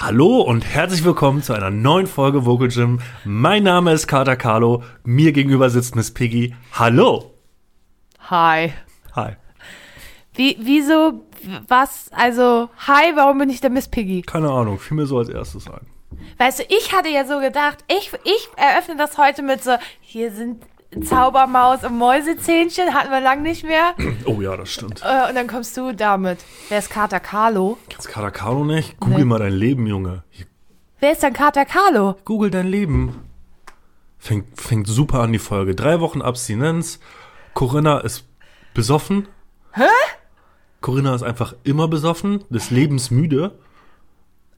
Hallo und herzlich willkommen zu einer neuen Folge Vocal Gym. Mein Name ist Kater Carlo. Mir gegenüber sitzt Miss Piggy. Hallo. Hi. Hi. Wie, wieso, was, also, hi, warum bin ich der Miss Piggy? Keine Ahnung, fiel mir so als erstes ein. Weißt du, ich hatte ja so gedacht, ich, ich eröffne das heute mit so, hier sind Zaubermaus und Mäusezähnchen, hatten wir lang nicht mehr. Oh ja, das stimmt. Äh, und dann kommst du damit. Wer ist Kater Carlo? Kennst Kater Carlo nicht? Google Nee. mal dein Leben, Junge. Hier, Wer ist denn Kater Carlo? Google dein Leben. Fängt, fängt super an die Folge. Drei Wochen Abstinenz. Corinna ist besoffen. Hä? Corinna ist einfach immer besoffen, des Lebens müde.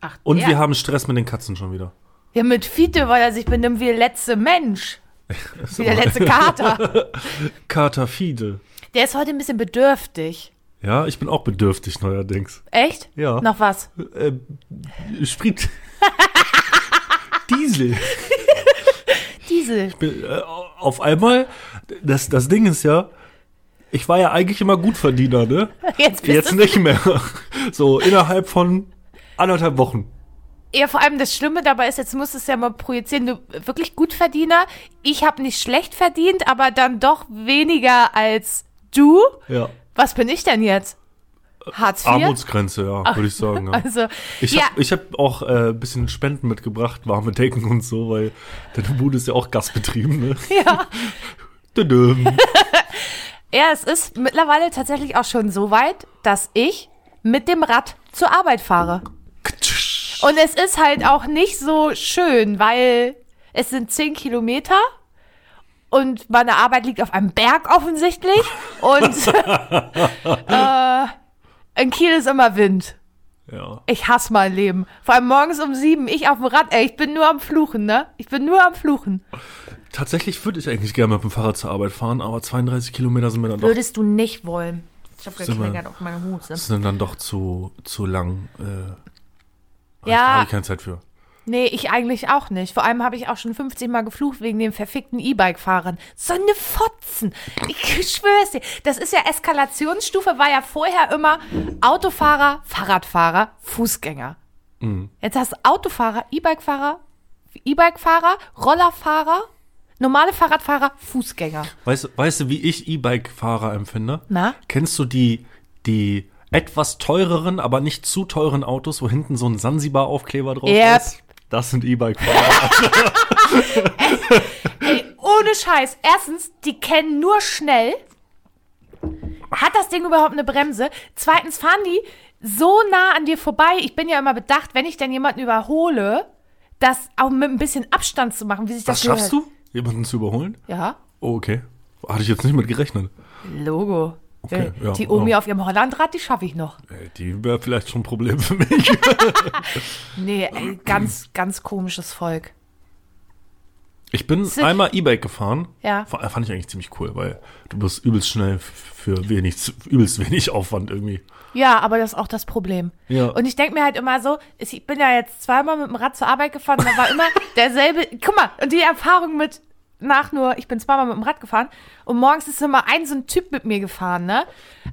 Ach, Und der. wir haben Stress mit den Katzen schon wieder. Ja, mit Fiete, weil er sich benimmt wie der letzte Mensch. Wie der letzte Kater. Kater Fiedel. Der ist heute ein bisschen bedürftig. Ja, ich bin auch bedürftig neuerdings. Echt? Ja. Noch was? Äh, Sprit. Diesel. Diesel. Bin, äh, auf einmal, das, das Ding ist ja, ich war ja eigentlich immer Gutverdiener, ne? Jetzt bist Jetzt nicht mehr. So innerhalb von anderthalb Wochen. Ja, vor allem das Schlimme dabei ist, jetzt musst du es ja mal projizieren, du wirklich Gutverdiener. Ich habe nicht schlecht verdient, aber dann doch weniger als du. Ja. Was bin ich denn jetzt? Hartz IV? Armutsgrenze, ja, würde ich sagen. Ja. Also, Ich ja, habe hab auch äh, ein bisschen Spenden mitgebracht, warme Decken und so, weil deine Bude ist ja auch gasbetrieben, ne? ja. Ja, es ist mittlerweile tatsächlich auch schon so weit, dass ich mit dem Rad zur Arbeit fahre. Und es ist halt auch nicht so schön, weil es sind zehn Kilometer und meine Arbeit liegt auf einem Berg offensichtlich und äh, in Kiel ist immer Wind. Ja. Ich hasse mein Leben. Vor allem morgens um sieben, ich auf dem Rad, ey, ich bin nur am Fluchen, ne? Ich bin nur am Fluchen. Tatsächlich würde ich eigentlich gerne mit dem Fahrrad zur Arbeit fahren, aber 32 Kilometer sind mir dann doch, Würdest du nicht wollen. Ich habe gekleckert auf meine Hose. sind dann doch zu, zu lang. Äh, Ja. Da habe ich keine Zeit für. Nee, ich eigentlich auch nicht. Vor allem habe ich auch schon 50 Mal geflucht wegen den verfickten E-Bike-Fahrern. So eine Fotzen. Ich schwör's dir. Das ist ja Eskalationsstufe, war ja vorher immer Autofahrer, Fahrradfahrer, Fußgänger. Jetzt hast du Autofahrer, E-Bike-Fahrer, E-Bike-Fahrer, Rollerfahrer, normale Fahrradfahrer, Fußgänger. Weißt, du- weißt du, wie ich E-Bike-Fahrer empfinde? Na? Kennst du die, die etwas teureren, aber nicht zu teuren Autos, wo hinten so ein Sansibar-Aufkleber drauf Yep. ist? Das sind E-Bike-Fahrer. Ey, ohne Scheiß. Erstens, die kennen nur schnell. Hat das Ding überhaupt eine Bremse? Zweitens fahren die so nah an dir vorbei. Ich bin ja immer bedacht, wenn ich denn jemanden überhole, das auch mit ein bisschen Abstand zu machen, wie sich Was das schaffst gehört. du? Jemanden zu überholen? Ja, Oh, okay. Hatte ich jetzt nicht mit gerechnet. Logo. Okay, Äh, ja, die Omi ja. auf ihrem Hollandrad, die schaffe ich noch. Ey, die wäre vielleicht schon ein Problem für mich. Nee, ey, ganz, ganz komisches Volk. Ich bin Sind- einmal E-Bike gefahren. Ja. Fa- Fand ich eigentlich ziemlich cool, weil du bist übelst schnell für wenig, übelst wenig Aufwand irgendwie. Ja, aber das ist auch das Problem. Ja. Und ich denke mir halt immer so, ich bin ja jetzt zweimal mit dem Rad zur Arbeit gefahren, da war immer derselbe, guck mal, und die Erfahrung mit nach nur, ich bin zweimal mit dem Rad gefahren und morgens ist immer ein so ein Typ mit mir gefahren, ne?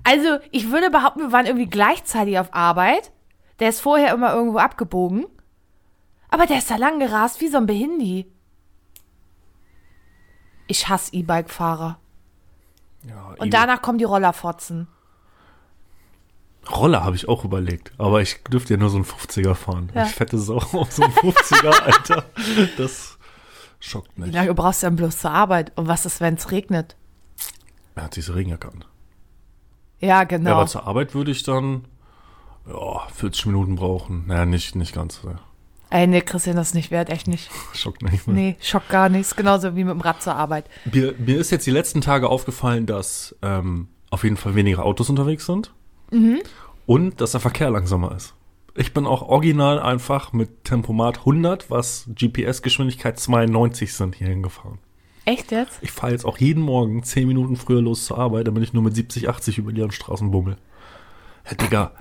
Also, ich würde behaupten, wir waren irgendwie gleichzeitig auf Arbeit. Der ist vorher immer irgendwo abgebogen. Aber der ist da lang gerast wie so ein Behindi. Ich hasse E-Bike-Fahrer. Ja, Und E- danach kommen die Rollerfotzen. Roller habe ich auch überlegt, aber ich dürfte ja nur so einen 50er fahren. Ja. Ich fette Sau auf so einen 50er, Alter. Das schockt Wie mich. lange brauchst du denn bloß zur Arbeit? Und was ist, wenn es regnet? Er hat diese Regenjacke an. Ja, Ja, genau. aber zur Arbeit würde ich dann ja, 40 Minuten brauchen. Naja, nicht, nicht ganz. Ja. Ey, nee, Christian, das ist nicht wert, echt nicht. Schockt nicht. Ne? Nee, Schock gar nichts. Genauso wie mit dem Rad zur Arbeit. Mir, mir ist jetzt die letzten Tage aufgefallen, dass ähm, auf jeden Fall weniger Autos unterwegs sind und dass der Verkehr langsamer ist. Ich bin auch original einfach mit Tempomat 100, was GPS-Geschwindigkeit 92 sind, hier hingefahren. Echt jetzt? Ich fahre jetzt auch jeden Morgen 10 Minuten früher los zur Arbeit, damit ich nur mit 70, 80 über die Straßen bummel. Herr Digga,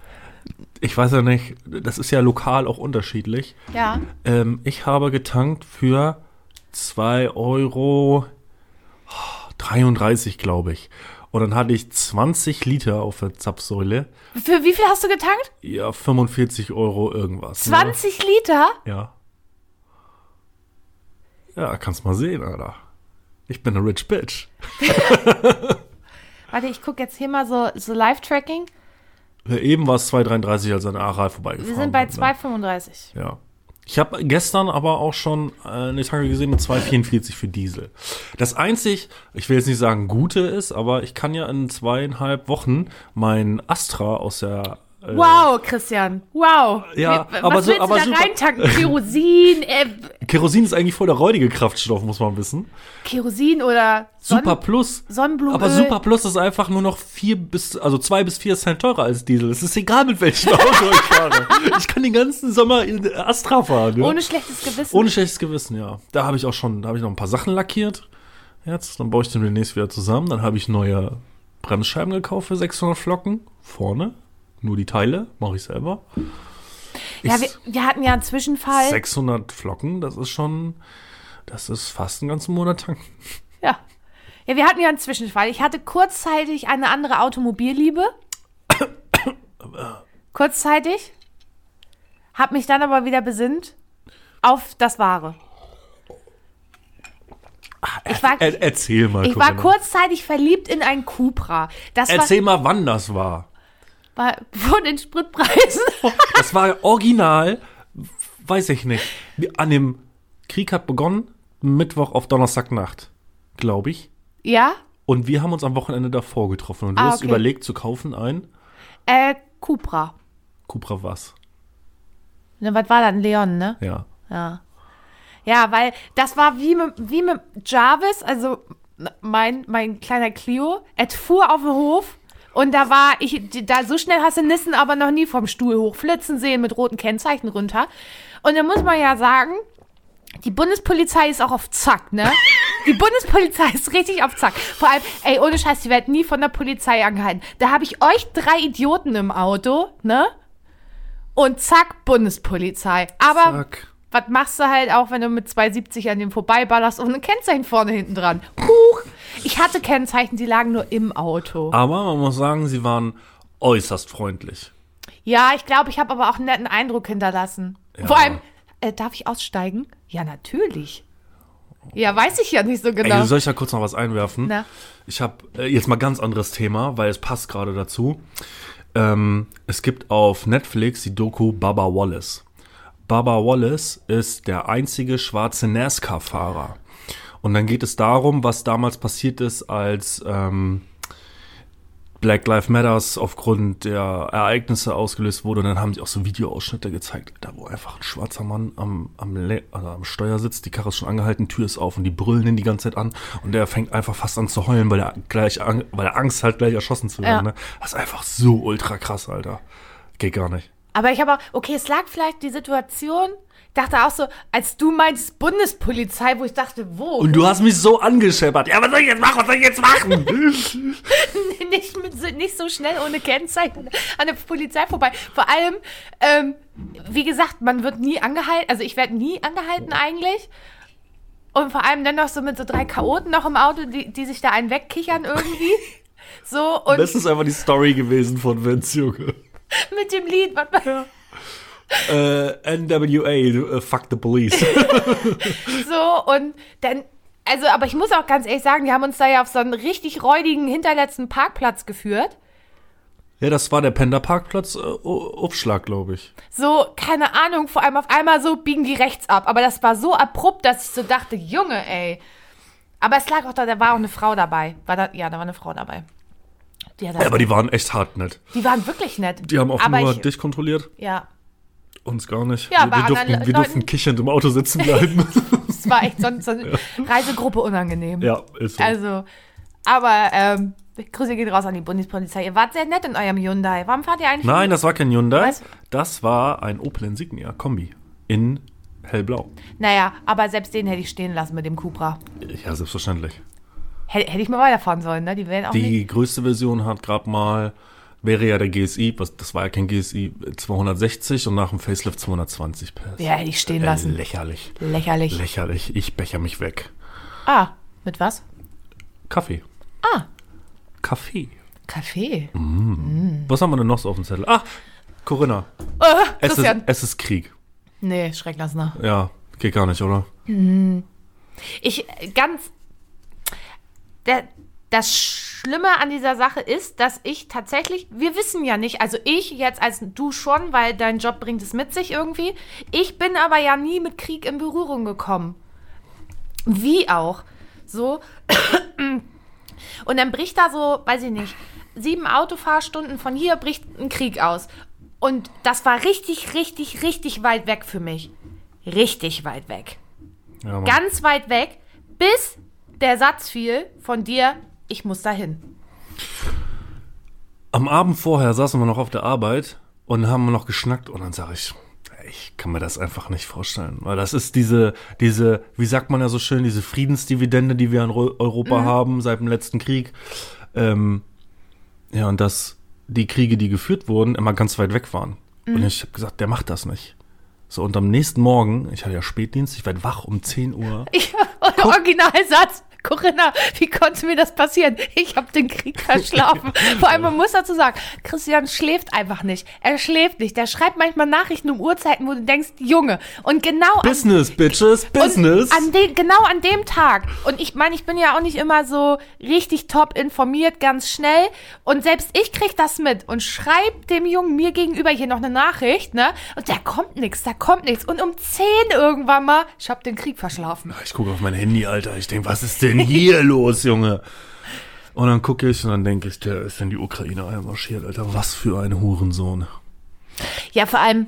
ich weiß ja nicht, das ist ja lokal auch unterschiedlich. Ja. Ähm, ich habe getankt für 2 Euro 33, glaube ich. Und dann hatte ich 20 Liter auf der Zapfsäule. Für wie viel hast du getankt? Ja, 45 Euro irgendwas. 20 Liter? Ne? Ja. Ja, kannst mal sehen, Alter. Ich bin eine rich bitch. Warte, ich gucke jetzt hier mal so, so Live-Tracking. Ja, Eben war es 2,33, als an der Aral vorbeigefahren Wir sind bei bin, ne? 2,35. Ja. Ich habe gestern aber auch schon äh, eine Tanke gesehen mit 2,44 für Diesel. Das einzig, ich will jetzt nicht sagen gute ist, aber ich kann ja in zweieinhalb Wochen mein Astra aus der Wow, Christian. Wow. Ja, Wie- aber was so- willst aber du da reintanken? Kerosin, äh, Kerosin ist eigentlich voll der räudige Kraftstoff, muss man wissen. Kerosin oder Sonnen Super Plus. Sonnenblumenöl. Aber Super Plus ist einfach nur noch vier bis, also zwei bis vier Cent teurer als Diesel. Es ist egal, mit welchem Auto ich fahre. Ich kann den ganzen Sommer in Astra fahren. Ja? Ohne schlechtes Gewissen. Ohne schlechtes Gewissen, ja. Da habe ich auch schon, da habe ich noch ein paar Sachen lackiert. Jetzt, dann baue ich den demnächst wieder zusammen. Dann habe ich neue Bremsscheiben gekauft für 600 Flocken. Vorne. Nur die Teile. Mache ich selber. ja, Ich- wir, wir hatten ja einen Zwischenfall. 600 Flocken, das ist schon, das ist fast einen ganzen Monat tanken. Ja. Ja, wir hatten ja einen Zwischenfall. Ich hatte kurzzeitig eine andere Automobillliebe. kurzzeitig. Hab mich dann aber wieder besinnt auf das Wahre. Ich war, Er, erzähl mal, ich war Corinna. kurzzeitig verliebt in einen Cupra. Das Erzähl mal, wann das war. War von den Spritpreisen. Das war original, weiß ich nicht. An dem Krieg hat begonnen, Mittwoch auf Donnerstagnacht, glaube ich. ja? Und wir haben uns am Wochenende davor getroffen. Und du Ah, hast okay. überlegt zu kaufen ein Äh, Cupra. Cupra was. Ne, was war das? Ein Leon, ne? Ja. Ja. Ja, weil das war wie mit, wie mit Jarvis, also mein, mein kleiner Clio. Er fuhr auf den Hof und da war ich, da so schnell hast du Nissen aber noch nie vom Stuhl hochflitzen sehen mit roten Kennzeichen runter. Und da muss man ja sagen, die Bundespolizei ist auch auf Zack, ne? Die Bundespolizei ist richtig auf Zack. Vor allem, ey, ohne Scheiß, die werden nie von der Polizei angehalten. Da habe ich euch drei Idioten im Auto, ne? Und zack, Bundespolizei. Aber Zack. was machst du halt auch, wenn du mit 270 an dem vorbeiballerst und ein Kennzeichen vorne hinten dran? Huch! Ich hatte Kennzeichen, die lagen nur im Auto. Aber man muss sagen, sie waren äußerst freundlich. Ja, ich glaube, ich habe aber auch einen netten Eindruck hinterlassen. Ja. Vor allem, äh, darf ich aussteigen? Ja, natürlich. Ja, weiß ich ja nicht so Ey, genau. soll ich da kurz noch was einwerfen? Na? Ich habe äh, jetzt mal ganz anderes Thema, weil es passt gerade dazu. Ähm, es gibt auf Netflix die Doku Baba Wallace. Baba Wallace ist der einzige schwarze NASCAR-Fahrer. Und dann geht es darum, was damals passiert ist, als ähm, Black Lives Matters aufgrund der Ereignisse ausgelöst wurde. Und dann haben sie auch so Videoausschnitte gezeigt, da wo einfach ein schwarzer Mann am, am, also am Steuer sitzt, die Karre ist schon angehalten, Tür ist auf und die brüllen ihn die ganze Zeit an. Und der fängt einfach fast an zu heulen, weil er gleich, an- weil er Angst hat, gleich erschossen zu werden. Ja. Ne? Das ist einfach so ultra krass, Alter. Geht gar nicht. Aber ich habe auch, okay, es lag vielleicht die Situation, dachte auch so, als du meinst Bundespolizei, wo ich dachte, wo? Und du hast mich so angescheppert. Ja, was soll ich jetzt machen? Was soll ich jetzt machen? nicht, mit, so- nicht so schnell ohne Kennzeichen an der Polizei vorbei. Vor allem, ähm, wie gesagt, man wird nie angehalten, also ich werde nie angehalten eigentlich. Und vor allem dann noch so mit so drei Chaoten noch im Auto, die, die sich da einen wegkichern irgendwie. So, und das ist einfach die Story gewesen von Vince, Junge. mit dem Lied, was man, Äh, NWA, äh, fuck the police. so, und dann, also, aber ich muss auch ganz ehrlich sagen, die haben uns da ja auf so einen richtig räudigen hinterletzten Parkplatz geführt. ja, das war der Panda-Parkplatz, äh, Aufschlag, glaube ich. So, keine Ahnung, vor allem auf einmal so biegen die rechts ab. Aber das war so abrupt, dass ich so dachte, Junge, ey. Aber es lag auch da, da war auch eine Frau dabei. War da, ja, da war eine Frau dabei. Die, Ja, aber die waren echt hart nett. die waren wirklich nett. Die haben auch aber nur ich, dich kontrolliert, Ja, uns gar nicht. Ja, wir, wir, durften, wir Leuten- durften kichernd im Auto sitzen bleiben. es war echt so, so eine Reisegruppe unangenehm. ja, ist so. Also, aber, ähm, Grüße gehen raus an die Bundespolizei. Ihr wart sehr nett in eurem Hyundai. Warum fahrt ihr eigentlich? Nein, das war kein Hyundai. Was? Das war ein Opel Insignia Kombi in hellblau. Naja, aber selbst den hätte ich stehen lassen mit dem Cupra. Ja, selbstverständlich. Hätte, hätte ich mal weiterfahren sollen, ne? Die wären auch nicht. Die größte Version hat gerade mal, wäre ja der GSI, was, das war ja kein GSI, 260 und nach dem Facelift 220 PS. Ja, hätte ich stehen Äh, lassen. lächerlich. Lächerlich. Lächerlich. Ich becher mich weg. ah, mit was? Kaffee. Ah. Kaffee. Kaffee. Was haben wir denn noch so auf dem Zettel? Ach, Corinna. Äh, Es ist, es ist Krieg. Nee, Schrecklassner. Ja, geht gar nicht, oder? Ich äh, ganz. Der, das Schlimme an dieser Sache ist, dass ich tatsächlich, wir wissen ja nicht, also ich jetzt als du schon, weil dein Job bringt es mit sich irgendwie. Ich bin aber ja nie mit Krieg in Berührung gekommen. Wie auch. So. Und dann bricht da so, weiß ich nicht, sieben Autofahrstunden von hier bricht ein Krieg aus. Und das war richtig, richtig, richtig weit weg für mich. Richtig weit weg Ja, ganz weit weg, bis der Satz fiel von dir, ich muss dahin. Am Abend vorher saßen wir noch auf der Arbeit und haben noch geschnackt und dann sage ich, ich kann mir das einfach nicht vorstellen, weil das ist diese, diese, wie sagt man ja so schön, diese Friedensdividende, die wir in Ro- Europa haben seit dem letzten Krieg. Ähm, ja, und dass die Kriege, die geführt wurden, immer ganz weit weg waren. Und ich habe gesagt, der macht das nicht. So, und am nächsten Morgen, ich hatte ja Spätdienst, ich werde wach um 10 Uhr. Ich, Originalsatz. Corinna, wie konnte mir das passieren? Ich habe den Krieg verschlafen. Vor allem, man muss dazu sagen, Christian schläft einfach nicht. Er schläft nicht. Der schreibt manchmal Nachrichten um Uhrzeiten, wo du denkst, Junge. Und genau an Business, Bitches, Business. An den, genau an dem Tag. Und ich meine, ich bin ja auch nicht immer so richtig top informiert, ganz schnell. Und selbst ich krieg das mit und schreib dem Jungen mir gegenüber hier noch eine Nachricht, ne? Und da kommt nichts, da kommt nichts. Und um 10 irgendwann mal, ich hab den Krieg verschlafen. Ich gucke auf mein Handy, Alter. Ich denke, was ist denn hier los, Junge? Und dann gucke ich und dann denke ich, der ist in die Ukraine einmarschiert, Alter. Was für ein Hurensohn. Ja, vor allem,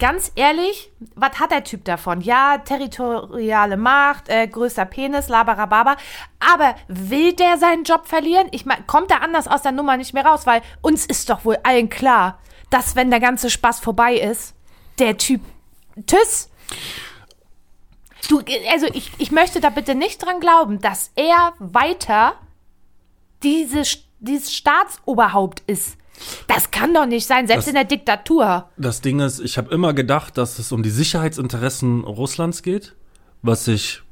ganz ehrlich, was hat der Typ davon? Ja, territoriale Macht, äh, größter Penis, labarababa. Aber will der seinen Job verlieren? Ich meine, kommt er anders aus der Nummer nicht mehr raus? Weil uns ist doch wohl allen klar, dass wenn der ganze Spaß vorbei ist, der Typ, tschüss. Du, also ich, ich möchte da bitte nicht dran glauben, dass er weiter diese, dieses Staatsoberhaupt ist. Das kann doch nicht sein, selbst Das- in der Diktatur. Das Ding ist, ich habe immer gedacht, dass es um die Sicherheitsinteressen Russlands geht, was ich,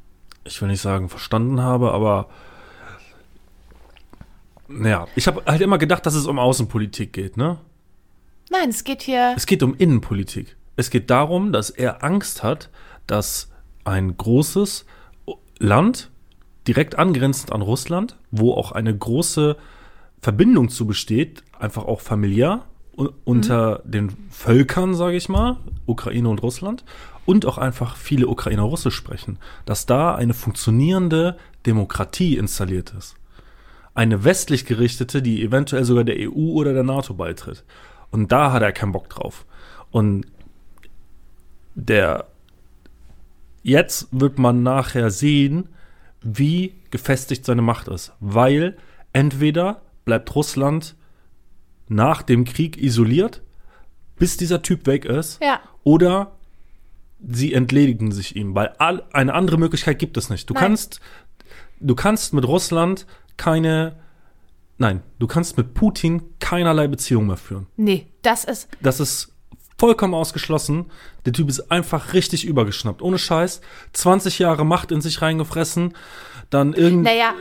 ich will nicht sagen, verstanden habe, aber naja, ich habe halt immer gedacht, dass es um Außenpolitik geht, ne? Nein, es geht hier. Es geht um Innenpolitik. Es geht darum, dass er Angst hat, dass ein großes Land, direkt angrenzend an Russland, wo auch eine große Verbindung zu besteht, einfach auch familiär unter den Völkern, sage ich mal, Ukraine und Russland, und auch einfach viele Ukrainer Russisch sprechen, dass da eine funktionierende Demokratie installiert ist. Eine westlich gerichtete, die eventuell sogar der EU oder der NATO beitritt. Und da hat er keinen Bock drauf. Und der jetzt wird man nachher sehen, wie gefestigt seine Macht ist. Weil entweder bleibt Russland nach dem Krieg isoliert, bis dieser Typ weg ist, Ja. oder sie entledigen sich ihm, weil all, eine andere Möglichkeit gibt es nicht. Du Nein. kannst, du kannst mit Russland keine, nein, du kannst mit Putin keinerlei Beziehung mehr führen. Nee, das ist. Das ist vollkommen ausgeschlossen. Der Typ ist einfach richtig übergeschnappt. Ohne Scheiß. 20 Jahre Macht in sich reingefressen. Dann irgend. Naja,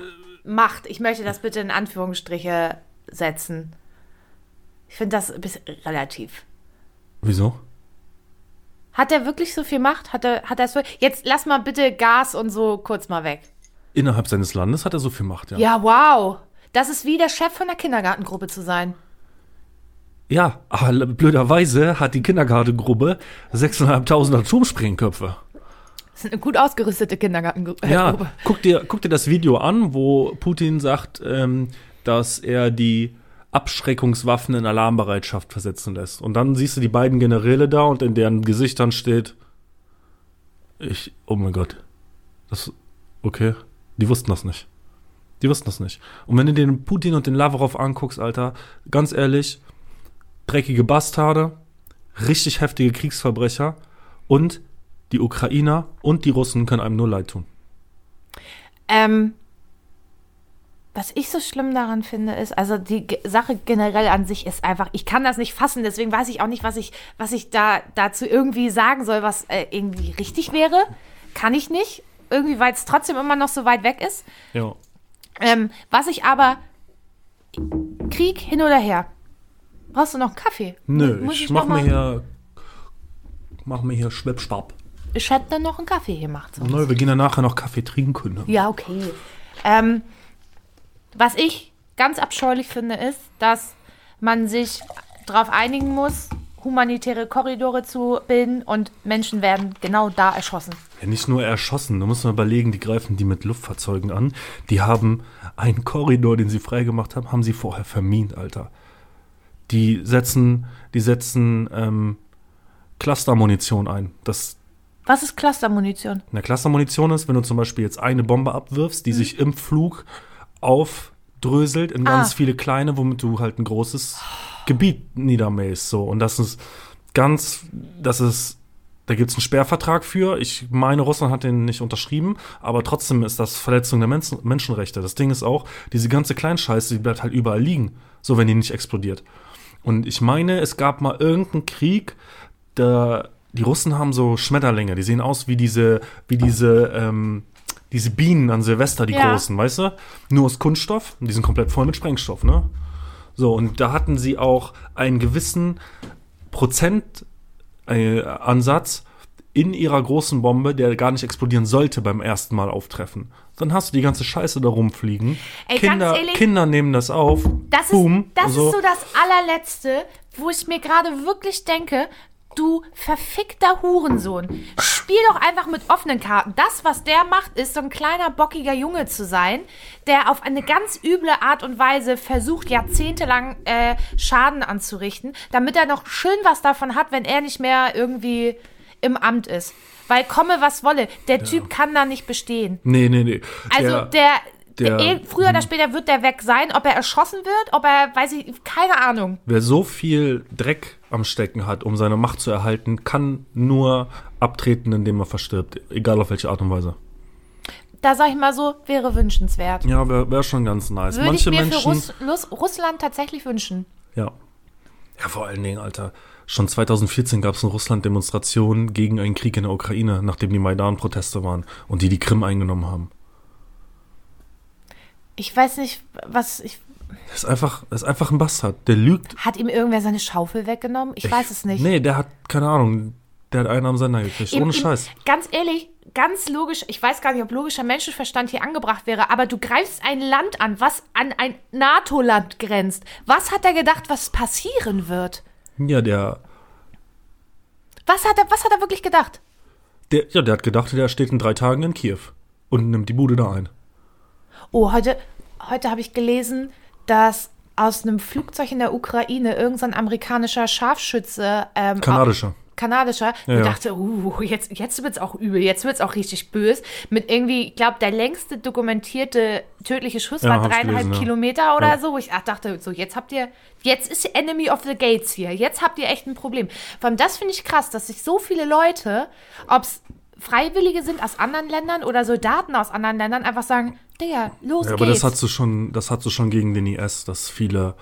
Macht. Ich möchte das bitte in Anführungsstriche setzen. Ich finde das ein bisschen relativ. Wieso? Hat er wirklich so viel Macht? Hat er, hat er so. Jetzt lass mal bitte Gas und so kurz mal weg. Innerhalb seines Landes hat er so viel Macht, ja. Ja, wow. Das ist wie der Chef von der Kindergartengruppe zu sein. Ja, aber blöderweise hat die Kindergartengruppe 6.500 Atomsprengköpfe. Das ist eine gut ausgerüstete Kindergartengruppe. Ja, guck dir, guck dir das Video an, wo Putin sagt, ähm, dass er die Abschreckungswaffen in Alarmbereitschaft versetzen lässt. Und dann siehst du die beiden Generäle da und in deren Gesichtern steht, ich, oh mein Gott, das, okay, die wussten das nicht. Die wussten das nicht. Und wenn du den Putin und den Lavrov anguckst, Alter, ganz ehrlich, dreckige Bastarde, richtig heftige Kriegsverbrecher und die Ukrainer und die Russen können einem nur leid tun. Ähm, was ich so schlimm daran finde, ist, also die Ge- Sache generell an sich ist einfach, ich kann das nicht fassen, deswegen weiß ich auch nicht, was ich, was ich da dazu irgendwie sagen soll, was äh, irgendwie richtig wäre. Kann ich nicht. Irgendwie, weil es trotzdem immer noch so weit weg ist. Ja. Ähm, was ich aber. Krieg hin oder her. Brauchst du noch einen Kaffee? Nö, Muss ich, noch mach mir hier. Mach mir hier Schwipschwapp. Ich hätte dann noch einen Kaffee gemacht. sonst. Nö, wir gehen ja nachher noch Kaffee trinken. Ja, okay. Ähm, was ich ganz abscheulich finde, ist, dass man sich darauf einigen muss, humanitäre Korridore zu bilden und Menschen werden genau da erschossen. Ja, nicht nur erschossen, da muss man überlegen, die greifen die mit Luftfahrzeugen an. Die haben einen Korridor, den sie freigemacht haben, haben sie vorher vermint, Alter. Die setzen, die setzen ähm, Clustermunition ein. Das Was ist Clustermunition? eine Clustermunition ist, wenn du zum Beispiel jetzt eine Bombe abwirfst, die sich im Flug aufdröselt in ganz Ah. viele kleine, womit du halt ein großes Gebiet niedermähst. So. Und das ist ganz, das ist, da gibt es einen Sperrvertrag für. Ich meine, Russland hat den nicht unterschrieben, aber trotzdem ist das Verletzung der Menschen, Menschenrechte. Das Ding ist auch, diese ganze Kleinscheiße, die bleibt halt überall liegen, so wenn die nicht explodiert. Und ich meine, es gab mal irgendeinen Krieg, da die Russen haben so Schmetterlinge, die sehen aus wie diese, wie diese, ähm, diese Bienen an Silvester, die Ja. großen, weißt du? Nur aus Kunststoff und die sind komplett voll mit Sprengstoff, ne? So, und da hatten sie auch einen gewissen Prozentansatz äh, in ihrer großen Bombe, der gar nicht explodieren sollte beim ersten Mal auftreffen. Dann hast du die ganze Scheiße da rumfliegen. Ey, Kinder, ehrlich, Kinder nehmen das auf. Das, boom, ist, das so. ist so das allerletzte, wo ich mir gerade wirklich denke, du verfickter Hurensohn. Spiel doch einfach mit offenen Karten. Das, was der macht, ist so ein kleiner, bockiger Junge zu sein, der auf eine ganz üble Art und Weise versucht, jahrzehntelang äh, Schaden anzurichten, damit er noch schön was davon hat, wenn er nicht mehr irgendwie im Amt ist. Weil komme, was wolle, der Typ kann da nicht bestehen. Nee, nee, nee. Also der, der- eh, früher oder später wird der weg sein, ob er erschossen wird, ob er, weiß ich, keine Ahnung. Wer so viel Dreck am Stecken hat, um seine Macht zu erhalten, kann nur abtreten, indem er verstirbt. Egal auf welche Art und Weise. Da sag ich mal so, wäre wünschenswert. Ja, wäre wär schon ganz nice. Würde Manche ich mir Menschen. für Russ, Russ, Russland tatsächlich wünschen. Ja. Ja, vor allen Dingen, Alter. Schon 2014 gab es in Russland Demonstrationen gegen einen Krieg in der Ukraine, nachdem die Maidan-Proteste waren und die die Krim eingenommen haben. Ich weiß nicht, was ich. Das ist einfach, ist einfach ein Bastard. Der lügt. Hat ihm irgendwer seine Schaufel weggenommen? Ich weiß es nicht. Nee, der hat, keine Ahnung, der hat einen am Sender gekriegt. Ihm- Ohne Scheiß. Ganz ehrlich, ganz logisch, ich weiß gar nicht, ob logischer Menschenverstand hier angebracht wäre, aber du greifst ein Land an, was an ein NATO-Land grenzt. Was hat er gedacht, was passieren wird? Ja, der, Was hat er, was hat er wirklich gedacht? der, ja, der hat gedacht, der steht in drei Tagen in Kiew und nimmt die Bude da ein. Oh, heute, heute habe ich gelesen, dass aus einem Flugzeug in der Ukraine irgendein amerikanischer Scharfschütze, ähm, Kanadischer. Kanadischer, Ja, ich ja. dachte, uh, jetzt, jetzt wird's auch übel, jetzt wird's auch richtig böse. Mit irgendwie, ich glaube, der längste dokumentierte tödliche Schuss Ja, war dreieinhalb gelesen, ja. Kilometer oder Ja. so. Wo ich ach, dachte, so, jetzt habt ihr, jetzt ist Enemy of the Gates hier, jetzt habt ihr echt ein Problem. Vor allem das finde ich krass, dass sich so viele Leute, ob's Freiwillige sind aus anderen Ländern oder Soldaten aus anderen Ländern, einfach sagen, Digga, los Ja, aber geht's. das hast du schon, das hast du schon gegen den IS, dass viele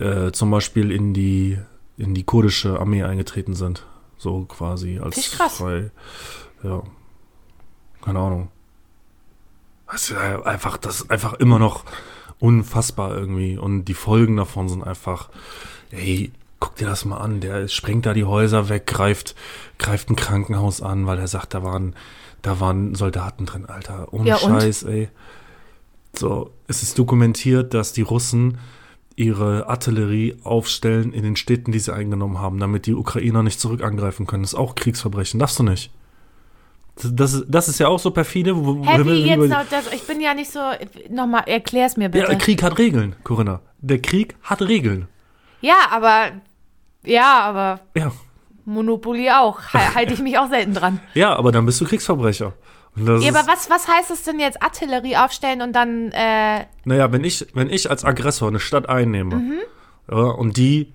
äh, zum Beispiel in die in die kurdische Armee eingetreten sind, so quasi als Find ich krass. frei. Ja, keine Ahnung. Das ist einfach, das ist einfach immer noch unfassbar irgendwie und die Folgen davon sind einfach, ey, guck dir das mal an, der sprengt da die Häuser weg, greift, greift ein Krankenhaus an, weil er sagt, da waren, da waren Soldaten drin, Alter, ohne Ja, und? Scheiß, ey. So, es ist dokumentiert, dass die Russen ihre Artillerie aufstellen in den Städten, die sie eingenommen haben, damit die Ukrainer nicht zurück angreifen können. Das ist auch Kriegsverbrechen. Darfst du nicht. Das, ist- das ist ja auch so perfide. Happy jetzt noch, das, ich bin ja nicht so, nochmal, erklär's mir bitte. ja, Krieg hat Regeln, Corinna. Der Krieg hat Regeln. Ja, aber, ja, aber Ja. Monopoly auch. Ha- Halte ich mich auch selten dran. Ja, aber dann bist du Kriegsverbrecher. Ja, aber was, was heißt es denn jetzt, Artillerie aufstellen und dann, äh, Naja, wenn ich, wenn ich als Aggressor eine Stadt einnehme Mhm. ja, und die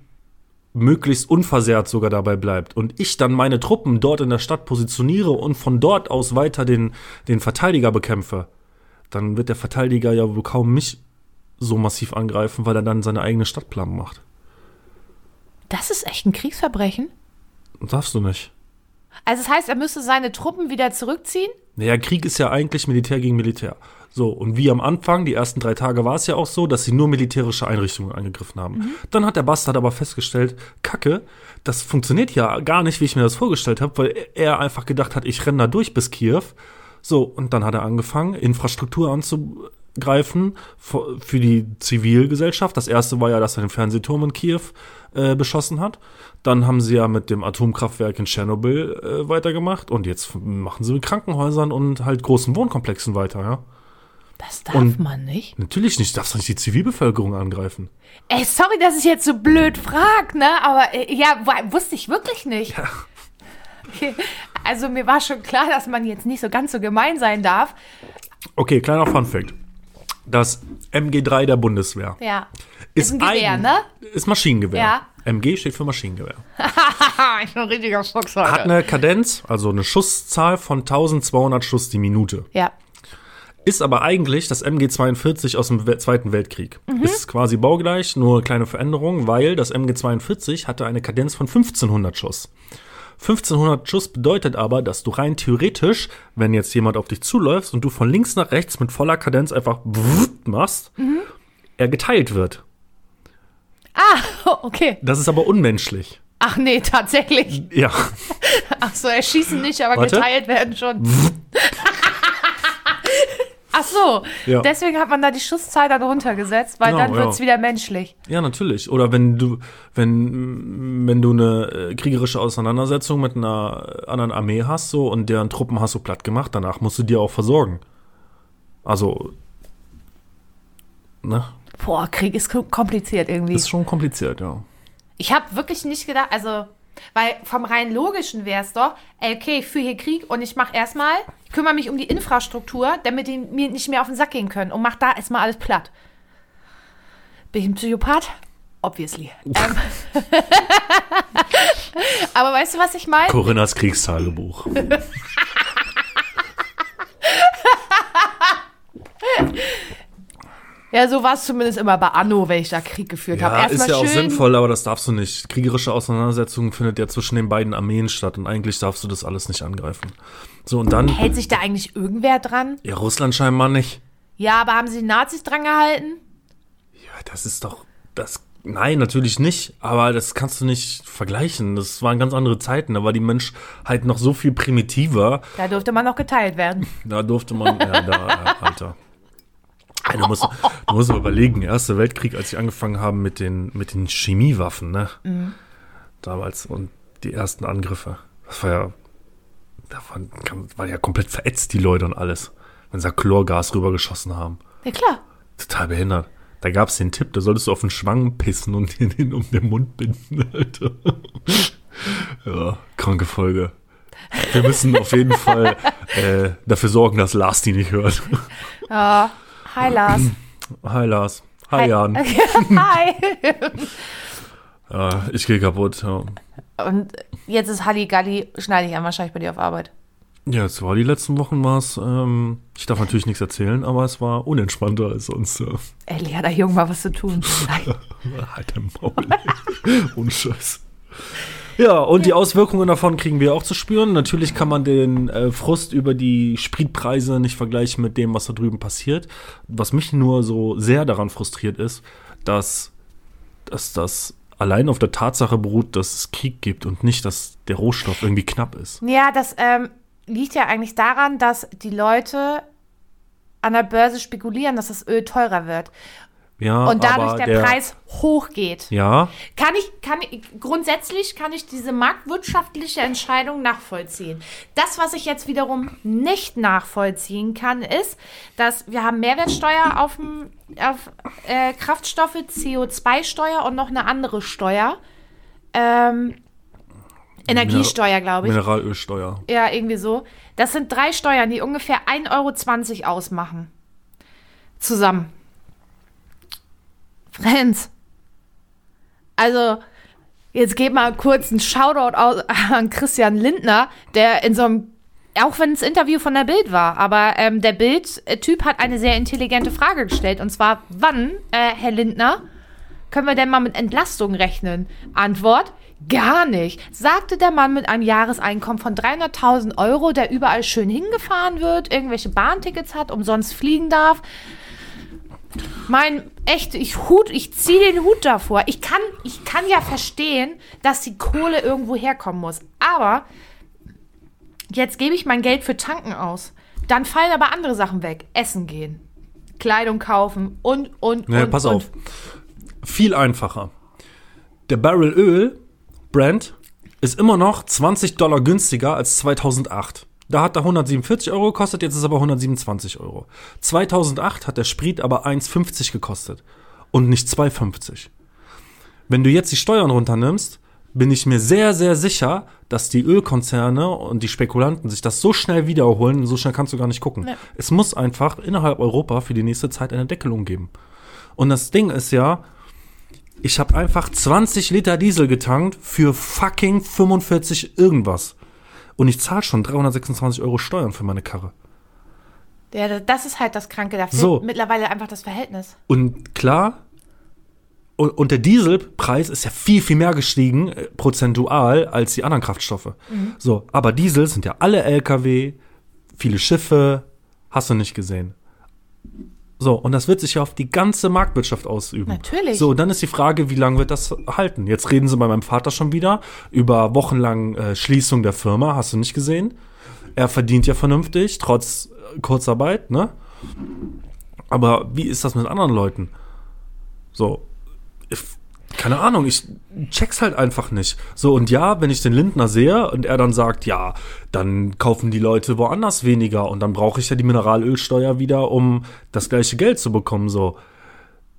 möglichst unversehrt sogar dabei bleibt und ich dann meine Truppen dort in der Stadt positioniere und von dort aus weiter den, den Verteidiger bekämpfe, dann wird der Verteidiger ja wohl kaum mich so massiv angreifen, weil er dann seine eigene Stadtplan macht. das ist echt ein Kriegsverbrechen? Darfst du nicht. Also das heißt, er müsste seine Truppen wieder zurückziehen? Naja, Krieg ist ja eigentlich Militär gegen Militär. So, und wie am Anfang, die ersten drei Tage war es ja auch so, dass sie nur militärische Einrichtungen angegriffen haben. Mhm. Dann hat der Bastard aber festgestellt, Kacke, das funktioniert ja gar nicht, wie ich mir das vorgestellt habe, weil er einfach gedacht hat, ich renne da durch bis Kiew. So, und dann hat er angefangen, Infrastruktur anzugreifen für die Zivilgesellschaft. Das erste war ja, dass er den Fernsehturm in Kiew äh, beschossen hat. Dann haben sie ja mit dem Atomkraftwerk in Tschernobyl äh, weitergemacht und jetzt machen sie mit Krankenhäusern und halt großen Wohnkomplexen weiter, ja. Das darf Und- man nicht. Natürlich nicht, darfst du nicht die Zivilbevölkerung angreifen. Ey, sorry, dass ich jetzt so blöd frag, ne? Aber äh, ja, wusste ich wirklich nicht. Okay. Also mir war schon klar, dass man jetzt nicht so ganz so gemein sein darf. Okay, kleiner Funfact. Das MG3 der Bundeswehr Ja. ist, ein Gewehr, eigen- ne? Ist Maschinengewehr. Ja. MG steht für Maschinengewehr. Ich bin ein richtiger Fuchs heute. Hat eine Kadenz, also eine Schusszahl von 1200 Schuss die Minute. ja. Ist aber eigentlich das MG42 aus dem We Zweiten Weltkrieg. Ist quasi baugleich, nur kleine Veränderung, weil das MG42 hatte eine Kadenz von 1500 Schuss. 1500 Schuss bedeutet aber, dass du rein theoretisch, wenn jetzt jemand auf dich zuläuft und du von links nach rechts mit voller Kadenz einfach machst, er geteilt wird. Oh, okay. Das ist aber unmenschlich. Ach nee, tatsächlich. Ja. Ach so, erschießen nicht, aber Warte. geteilt werden schon. Ach so, Ja. deswegen hat man da die Schusszahl dann runtergesetzt, weil Genau, dann wird's ja. wieder menschlich. Ja, natürlich. Oder wenn du, wenn, wenn du eine äh, kriegerische Auseinandersetzung mit einer anderen Armee hast, so, und deren Truppen hast du platt gemacht, danach musst du die auch versorgen. Also, ne? Boah, Krieg ist ko- kompliziert irgendwie. Ist schon kompliziert, ja. Ich habe wirklich nicht gedacht, also, weil vom rein logischen wäre es doch, okay, ich führe hier Krieg und ich mache erstmal, ich kümmere mich um die Infrastruktur, damit die mir nicht mehr auf den Sack gehen können und mach da erstmal alles platt. Bin ich ein Psychopath? Obviously. ähm, aber weißt du, was ich meine? Corinnas Kriegstagebuch. Ja, so war es zumindest immer bei Anno, wenn ich da Krieg geführt habe. Ja, Erstmal ist ja auch sinnvoll, aber das darfst du nicht. Kriegerische Auseinandersetzung findet ja zwischen den beiden Armeen statt und eigentlich darfst du das alles nicht angreifen. So, und dann, Hält sich da eigentlich irgendwer dran? ja, Russland scheinbar nicht. Ja, aber haben sie die Nazis dran gehalten? Ja, das ist doch, das, nein, natürlich nicht, aber das kannst du nicht vergleichen. Das waren ganz andere Zeiten, da war die Menschheit noch so viel primitiver. Da durfte man noch geteilt werden. Da durfte man, ja, da, Alter. Du musst, du musst mal überlegen, Erster Weltkrieg, als sie angefangen haben mit den, mit den Chemiewaffen, ne? Damals und die ersten Angriffe. Das war ja, da waren, waren ja komplett verätzt, die Leute und alles. Wenn sie da Chlorgas rübergeschossen haben. Ja, klar. Total behindert. Da gab es den Tipp, da solltest du auf den Schwang pissen und dir den um den Mund binden, Alter. ja, kranke Folge. Wir müssen auf jeden Fall äh, dafür sorgen, dass Lars die nicht hört. Ja. Hi, Lars. Hi Lars. Hi, Jan. Hi. Ja, ich gehe kaputt. Ja. Und jetzt ist Halligalli, schneide ich an wahrscheinlich bei dir auf Arbeit. ja, es war die letzten Wochen war es, ähm, ich darf natürlich nichts erzählen, aber es war unentspannter als sonst. Ja. Ellie hat da jung mal was zu tun. Halt dein Maul. Ohne Scheiß. Ja, und die Auswirkungen davon kriegen wir auch zu spüren. Natürlich kann man den äh, Frust über die Spritpreise nicht vergleichen mit dem, was da drüben passiert. Was mich nur so sehr daran frustriert ist, dass, dass das allein auf der Tatsache beruht, dass es Krieg gibt und nicht, dass der Rohstoff irgendwie knapp ist. Ja, das ähm, liegt ja eigentlich daran, dass die Leute an der Börse spekulieren, dass das Öl teurer wird Ja, und dadurch aber der, Preis hochgeht. Ja, Kann ich, kann ich, grundsätzlich kann ich diese marktwirtschaftliche Entscheidung nachvollziehen. Das, was ich jetzt wiederum nicht nachvollziehen kann, ist, dass wir haben Mehrwertsteuer auf, dem- auf äh, Kraftstoffe, CO2-Steuer und noch eine andere Steuer. Ähm, Energiesteuer, glaube ich. Mineralölsteuer. Ja, irgendwie so. Das sind drei Steuern, die ungefähr 1,20 Euro ausmachen. Zusammen. Friends. Also, jetzt geht mal kurz ein Shoutout an Christian Lindner, der in so einem, auch wenn es Interview von der Bild war, aber ähm, der Bild-Typ hat eine sehr intelligente Frage gestellt. Und zwar, wann, äh, Herr Lindner, können wir denn mal mit Entlastung rechnen? Antwort, Gar nicht, sagte der Mann mit einem Jahreseinkommen von 300.000 Euro, der überall schön hingefahren wird, irgendwelche Bahntickets hat, umsonst fliegen darf. Mein, echt, ich Hut, ich ziehe den Hut davor. Ich kann, ich kann ja verstehen, dass die Kohle irgendwo herkommen muss. Aber jetzt gebe ich mein Geld für Tanken aus. Dann fallen aber andere Sachen weg. Essen gehen, Kleidung kaufen und, und, Nee, und. pass und. auf. Viel einfacher. Der Barrel Öl, Brent, ist immer noch 20 Dollar günstiger als 2008. Da hat er 147 Euro gekostet, jetzt ist er aber 127 Euro. 2008 hat der Sprit aber 1,50 gekostet und nicht 2,50. Wenn du jetzt die Steuern runternimmst, bin ich mir sehr, sehr sicher, dass die Ölkonzerne und die Spekulanten sich das so schnell wiederholen, so schnell kannst du gar nicht gucken. Ja. Es muss einfach innerhalb Europa für die nächste Zeit eine Deckelung geben. Und das Ding ist ja, ich habe einfach 20 Liter Diesel getankt für fucking 45 irgendwas. Und ich zahle schon 326 Euro Steuern für meine Karre. Ja, das ist halt das Kranke. Da fehlt So. mittlerweile einfach das Verhältnis. Und klar, und, und der Dieselpreis ist ja viel, viel mehr gestiegen, äh, prozentual, als die anderen Kraftstoffe. So, aber Diesel sind ja alle LKW, viele Schiffe, hast du nicht gesehen. So, und das wird sich ja auf die ganze Marktwirtschaft ausüben. Natürlich. So, dann ist die Frage, wie lange wird das halten? Jetzt reden sie bei meinem Vater schon wieder über wochenlang äh, Schließung der Firma, hast du nicht gesehen? Er verdient ja vernünftig, trotz äh, Kurzarbeit, ne? Aber wie ist das mit anderen Leuten? So, ich, keine Ahnung, ich check's halt einfach nicht. So, und ja, wenn ich den Lindner sehe und er dann sagt, ja, dann kaufen die Leute woanders weniger und dann brauche ich ja die Mineralölsteuer wieder, um das gleiche Geld zu bekommen, so.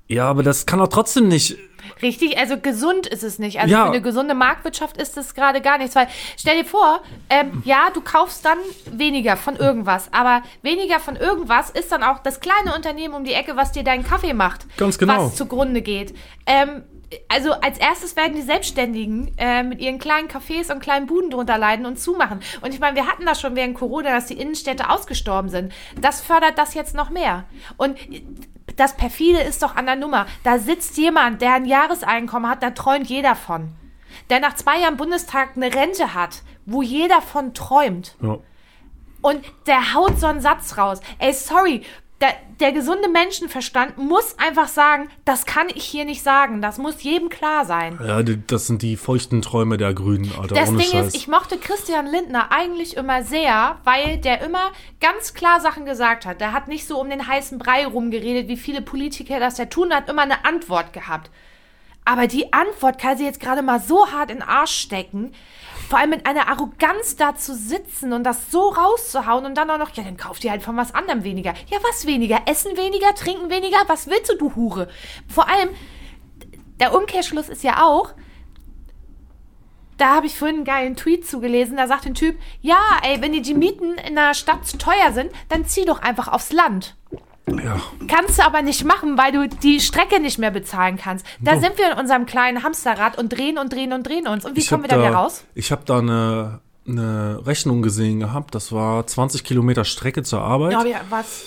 Ja, aber das kann doch trotzdem nicht. Richtig, also gesund ist es nicht. Also Ja. für eine gesunde Marktwirtschaft ist das gerade gar nichts. Weil stell dir vor, ähm, ja, du kaufst dann weniger von irgendwas, aber weniger von irgendwas ist dann auch das kleine Unternehmen um die Ecke, was dir deinen Kaffee macht. Ganz genau. Was zugrunde geht. Ähm, also als erstes werden die Selbstständigen äh, mit ihren kleinen Cafés und kleinen Buden drunter leiden und zumachen. Und ich meine, wir hatten das schon während Corona, dass die Innenstädte ausgestorben sind. Das fördert das jetzt noch mehr. Und das perfide ist doch an der Nummer. Da sitzt jemand, der ein Jahreseinkommen hat, da träumt jeder von. Der nach zwei Jahren Bundestag eine Rente hat, wo jeder von träumt. Ja. Und der haut so einen Satz raus. Ey, sorry, der, der gesunde Menschenverstand muss einfach sagen, das kann ich hier nicht sagen. Das muss jedem klar sein. Ja, das sind die feuchten Träume der Grünen, Alter. Das Ding Scheiß. ist, ich mochte Christian Lindner eigentlich immer sehr, weil der immer ganz klar Sachen gesagt hat. Der hat nicht so um den heißen Brei rumgeredet, wie viele Politiker das ja tun, der hat immer eine Antwort gehabt. Aber die Antwort kann sie jetzt gerade mal so hart in den Arsch stecken. Vor allem mit einer Arroganz da zu sitzen und das so rauszuhauen und dann auch noch, ja, dann kauft ihr halt von was anderem weniger. Ja, was weniger? Essen weniger, trinken weniger? Was willst du, du Hure? Vor allem, der Umkehrschluss ist ja auch, da habe ich vorhin einen geilen Tweet zugelesen, da sagt ein Typ, ja, ey, wenn die die Mieten in der Stadt zu teuer sind, dann zieh doch einfach aufs Land. Ja. Kannst du aber nicht machen, weil du die Strecke nicht mehr bezahlen kannst. Da So. sind wir in unserem kleinen Hamsterrad und drehen und drehen und drehen uns. Und wie Ich kommen wir da wieder raus? Ich habe da eine, eine Rechnung gesehen gehabt. Das war 20 Kilometer Strecke zur Arbeit. Ja, wir- was?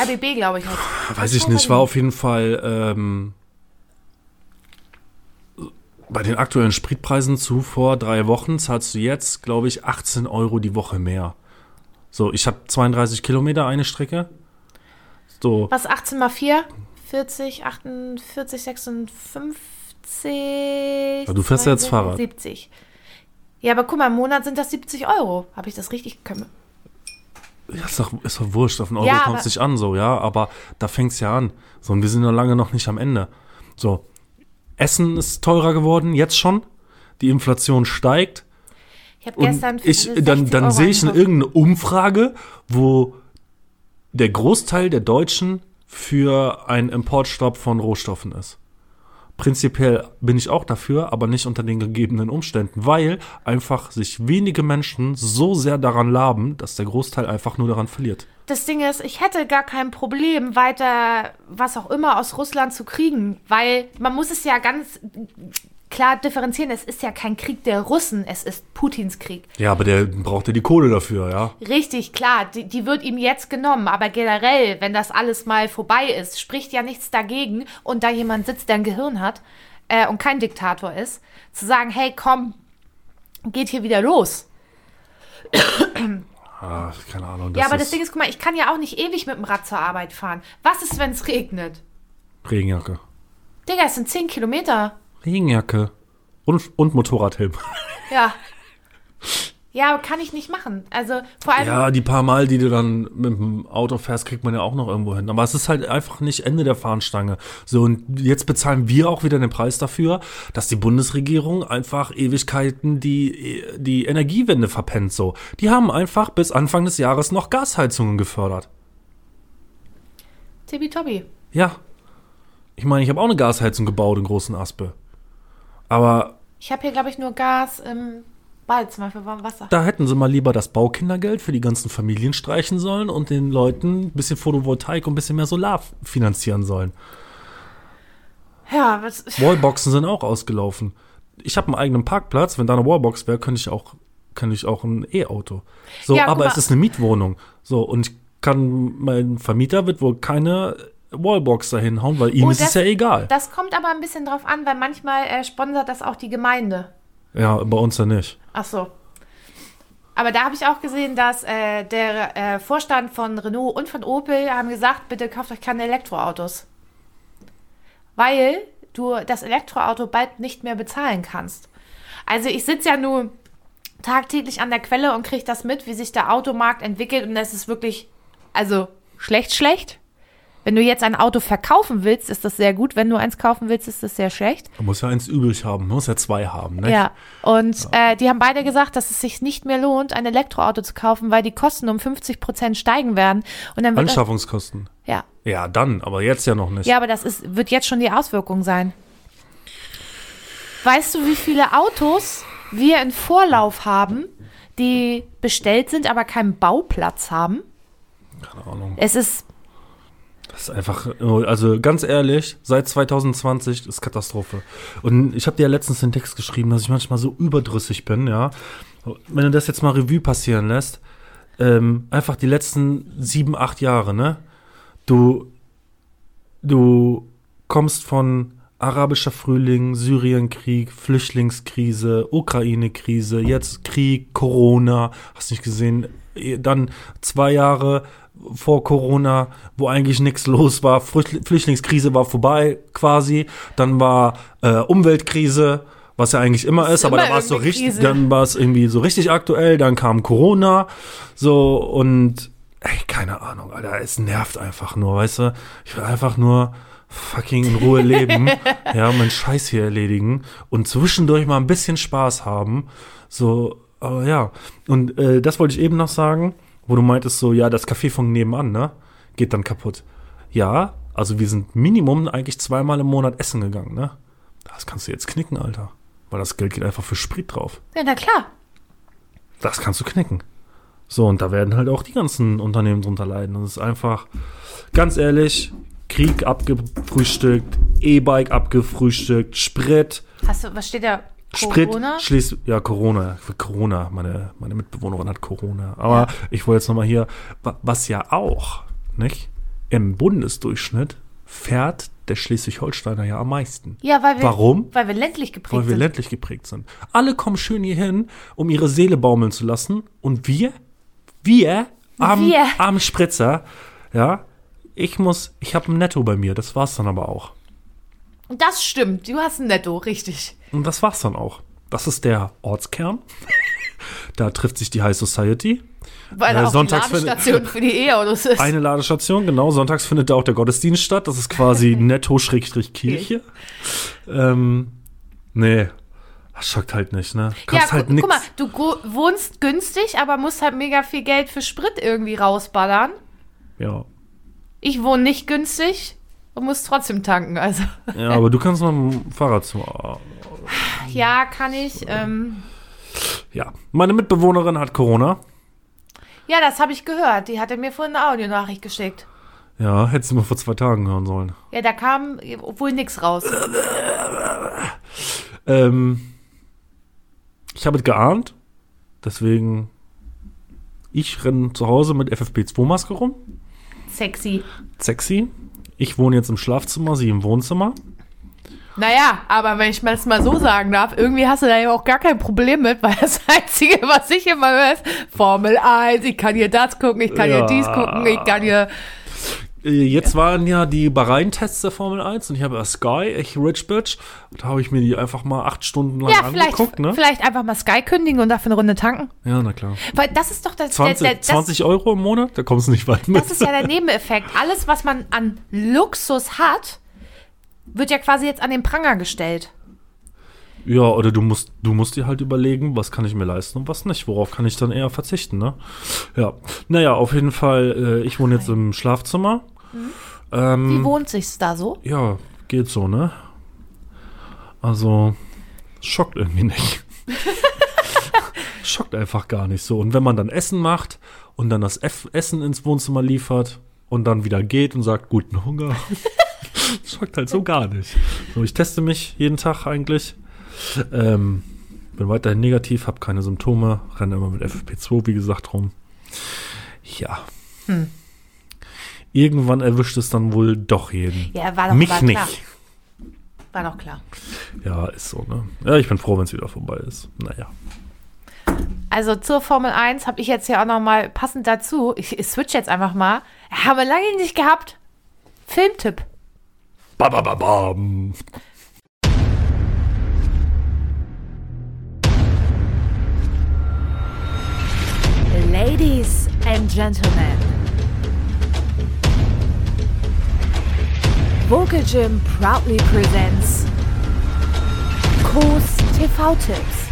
RBB, glaube ich. Halt. Weiß ich nicht, war auf jeden Fall ähm, bei den aktuellen Spritpreisen zu vor drei Wochen zahlst du jetzt, glaube ich, 18 Euro die Woche mehr. So, ich habe 32 Kilometer eine Strecke. So, Was, 18 mal 4? 40, 48, 56. Ja, du fährst ja jetzt 72, Fahrrad. 70. Ja, aber guck mal, im Monat sind das 70 Euro. Habe ich das richtig? Wir- ja, ist doch, ist doch wurscht, auf einen Euro Ja, kommt es aber- nicht an, so, ja, aber da fängt es ja an. So, und wir sind noch lange noch nicht am Ende. So, Essen ist teurer geworden, jetzt schon. Die Inflation steigt. Ich habe gestern ich, 60 dann, dann sehe ich in eingekauft. irgendeine Umfrage, wo der Großteil der Deutschen für einen Importstopp von Rohstoffen ist. Prinzipiell bin ich auch dafür, aber nicht unter den gegebenen Umständen, weil einfach sich wenige Menschen so sehr daran laben, dass der Großteil einfach nur daran verliert. Das Ding ist, ich hätte gar kein Problem, weiter was auch immer aus Russland zu kriegen, weil man muss es ja ganz klar differenzieren. Es ist ja kein Krieg der Russen, es ist Putins Krieg. Ja, aber der braucht ja die Kohle dafür, ja. Richtig, klar, die, die wird ihm jetzt genommen, aber generell, wenn das alles mal vorbei ist, spricht ja nichts dagegen und da jemand sitzt, der ein Gehirn hat, äh, und kein Diktator ist, zu sagen, hey, komm, geht hier wieder los. Ah, keine Ahnung. ja, aber das Ding ist, guck mal, ich kann ja auch nicht ewig mit dem Rad zur Arbeit fahren. Was ist, wenn es regnet? Regenjacke. Digga, es sind 10 Kilometer. Regenjacke. Und, und Motorradhelm. Ja. Ja, kann ich nicht machen. Also vor allem. Ja, die paar Mal, die du dann mit dem Auto fährst, kriegt man ja auch noch irgendwo hin. Aber es ist halt einfach nicht Ende der Fahnenstange. So, und jetzt bezahlen wir auch wieder den Preis dafür, dass die Bundesregierung einfach Ewigkeiten die, die Energiewende verpennt. So, die haben einfach bis Anfang des Jahres noch Gasheizungen gefördert. Tibi-Tobi. Ja. Ich meine, ich habe auch eine Gasheizung gebaut in Großen Aspe. Aber Ich habe hier, glaube ich, nur Gas im Badezimmer für warmes Wasser. da hätten sie mal lieber das Baukindergeld für die ganzen Familien streichen sollen und den Leuten ein bisschen Photovoltaik und ein bisschen mehr Solar finanzieren sollen. Ja, was, Wallboxen sind auch ausgelaufen. Ich habe einen eigenen Parkplatz. Wenn da eine Wallbox wäre, könnte ich auch, könnte ich auch ein E-Auto. So, Ja, aber es ist eine Mietwohnung. So, und ich kann, mein Vermieter wird wohl keine Wallbox da hinhauen, weil ihm Oh, ist es das- ja egal. das kommt aber ein bisschen drauf an, weil manchmal äh, sponsert das auch die Gemeinde. Ja, bei uns ja nicht. Ach so. Aber da habe ich auch gesehen, dass äh, der äh, Vorstand von Renault und von Opel haben gesagt, bitte kauft euch keine Elektroautos. Weil du das Elektroauto bald nicht mehr bezahlen kannst. Also ich sitze ja nur tagtäglich an der Quelle und kriege das mit, wie sich der Automarkt entwickelt und es ist wirklich, also schlecht, schlecht. Wenn du jetzt ein Auto verkaufen willst, ist das sehr gut. Wenn du eins kaufen willst, ist das sehr schlecht. Man muss ja eins übrig haben, man muss ja zwei haben, ne? Ja, und Äh, die haben beide gesagt, dass es sich nicht mehr lohnt, ein Elektroauto zu kaufen, weil die Kosten um 50 Prozent steigen werden. Und dann wird das, Anschaffungskosten. ja, Ja, dann, aber jetzt ja noch nicht. ja, aber das ist, wird jetzt schon die Auswirkung sein. Weißt du, wie viele Autos wir in Vorlauf haben, die bestellt sind, aber keinen Bauplatz haben? Keine Ahnung. Es ist, Das ist einfach, also ganz ehrlich, seit 2020 ist Katastrophe. Und ich habe dir ja letztens den Text geschrieben, dass ich manchmal so überdrüssig bin, ja. Wenn du das jetzt mal Revue passieren lässt, ähm, einfach die letzten sieben, acht Jahre, ne? Du, du kommst von arabischer Frühling, Syrienkrieg, Flüchtlingskrise, Ukraine-Krise, jetzt Krieg, Corona, hast nicht gesehen, eh, dann zwei Jahre vor Corona, wo eigentlich nichts los war, Flücht- Flüchtlingskrise war vorbei quasi, dann war äh, Umweltkrise, was ja eigentlich immer ist, aber immer da war es so richtig, Krise. dann war es irgendwie so richtig aktuell, dann kam Corona, so und ey, keine Ahnung, Alter, es nervt einfach nur, weißt du? Ich will einfach nur fucking in Ruhe leben, ja, meinen Scheiß hier erledigen und zwischendurch mal ein bisschen Spaß haben, so, aber ja. Und äh, das wollte ich eben noch sagen, wo du meintest so, ja, das Café von nebenan, ne, geht dann kaputt. Ja, also wir sind Minimum eigentlich zweimal im Monat essen gegangen, ne? Das kannst du jetzt knicken, Alter. Weil das Geld geht einfach für Sprit drauf. ja, na klar. Das kannst du knicken. So, und da werden halt auch die ganzen Unternehmen drunter leiden. Das ist einfach, ganz ehrlich, Krieg abgefrühstückt, E-Bike abgefrühstückt, Sprit, Hast du, was steht da? Sprit, Corona? schließt, ja, Corona, Corona, meine, meine Mitbewohnerin hat Corona. Aber ich wollte jetzt nochmal hier, wa- was ja auch, nicht? Im Bundesdurchschnitt fährt der Schleswig-Holsteiner ja am meisten. Ja, weil wir, Warum? weil wir ländlich geprägt Weil wir sind. ländlich geprägt sind. Alle kommen schön hier hin, um ihre Seele baumeln zu lassen. Und wir, wir, am, Wir. am Spritzer, ja, ich muss, ich habe ein Netto bei mir, das war's dann aber auch. Das stimmt, du hast ein Netto, richtig. Und das war's dann auch. Das ist der Ortskern. da trifft sich die High Society. Weil Äh, auch sonntags die Ladestation für die E-Autos ist. Eine Ladestation, genau. Sonntags findet da auch der Gottesdienst statt. Das ist quasi Netto-Kirche. Ähm, nee. Das schockt halt nicht, ne? ja, Kannst halt gu nix. guck mal, du wohnst günstig, aber musst halt mega viel Geld für Sprit irgendwie rausballern. Ja. Ich wohne nicht günstig und muss trotzdem tanken. Also, ja, aber du kannst mal dem Fahrrad zu. ja, kann ich. Ähm, Ja. Meine Mitbewohnerin hat Corona. ja, das habe ich gehört. Die hatte mir vorhin eine Audionachricht geschickt. Ja, hättest du mal vor zwei Tagen hören sollen. Ja, da kam wohl nichts raus. Ähm, ich habe es geahnt. Deswegen, ich renne zu Hause mit FFP2-Maske rum. Sexy. Sexy. Ich wohne jetzt im Schlafzimmer, sie im Wohnzimmer. Naja, aber wenn ich das mal so sagen darf, irgendwie hast du da ja auch gar kein Problem mit, weil das Einzige, was ich immer höre, ist Formel 1, ich kann hier das gucken, ich kann Ja. hier dies gucken, ich kann hier... Äh, Jetzt waren ja die Bahrain-Tests der Formel 1 und ich habe Sky, ich Rich Bitch. Da habe ich mir die einfach mal acht Stunden lang Ja, vielleicht, angeguckt, ne? vielleicht einfach mal Sky kündigen und dafür eine Runde tanken. Ja, na klar. Weil das ist doch das... 20, der, der, das, 20 Euro im Monat? Da kommst du nicht weit mit. Das ist ja der Nebeneffekt. Alles, was man an Luxus hat, wird ja quasi jetzt an den Pranger gestellt. Ja, oder du musst, du musst dir halt überlegen, was kann ich mir leisten und was nicht. Worauf kann ich dann eher verzichten, ne? Ja. Naja, auf jeden Fall, äh, ich wohne jetzt im Schlafzimmer. Ähm, Wie wohnt sich's da so? Ja, geht so, ne? Also, schockt irgendwie nicht. schockt einfach gar nicht so. Und wenn man dann Essen macht und dann das F Essen ins Wohnzimmer liefert und dann wieder geht und sagt, guten Hunger, schockt halt so gar nicht. So, ich teste mich jeden Tag eigentlich. Ähm, bin weiterhin negativ, habe keine Symptome, renne immer mit FFP2, wie gesagt, rum. Ja. Hm. Irgendwann erwischt es dann wohl doch jeden. Ja, war doch Mich war nicht. klar. War doch klar. Ja, ist so, ne? Ja, ich bin froh, wenn es wieder vorbei ist. Naja. Also zur Formel 1 habe ich jetzt ja auch noch mal passend dazu, ich, ich switch jetzt einfach mal, haben wir lange nicht gehabt. Filmtipp. Ba, ba, ba, bam. Ladies and Gentlemen. Vocal Gym proudly presents Kurs TV-Tipps.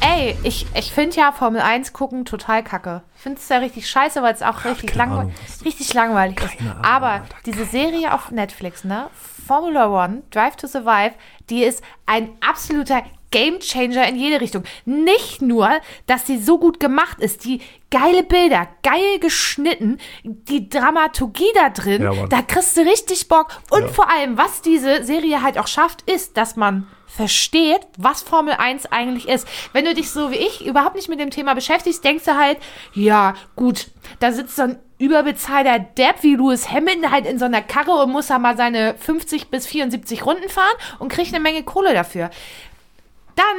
Ey, ich, ich finde ja Formel 1 gucken total kacke. Ich finde es ja richtig scheiße, weil es auch richtig, keine langwe Ahnung. richtig langweilig ist. Keine Ahnung, Aber Alter. diese Serie auf Netflix, ne? Formula One, Drive to Survive, die ist ein absoluter Gamechanger in jede Richtung. Nicht nur, dass sie so gut gemacht ist, die geile Bilder, geil geschnitten, die Dramaturgie da drin, Ja, da kriegst du richtig Bock. Und Ja. vor allem, was diese Serie halt auch schafft, ist, dass man versteht, was Formel 1 eigentlich ist. Wenn du dich so wie ich überhaupt nicht mit dem Thema beschäftigst, denkst du halt, ja, gut, da sitzt so ein überbezahlter Depp wie Lewis Hamilton halt in so einer Karre und muss da mal seine 50 bis 74 Runden fahren und kriegt eine Menge Kohle dafür. Dann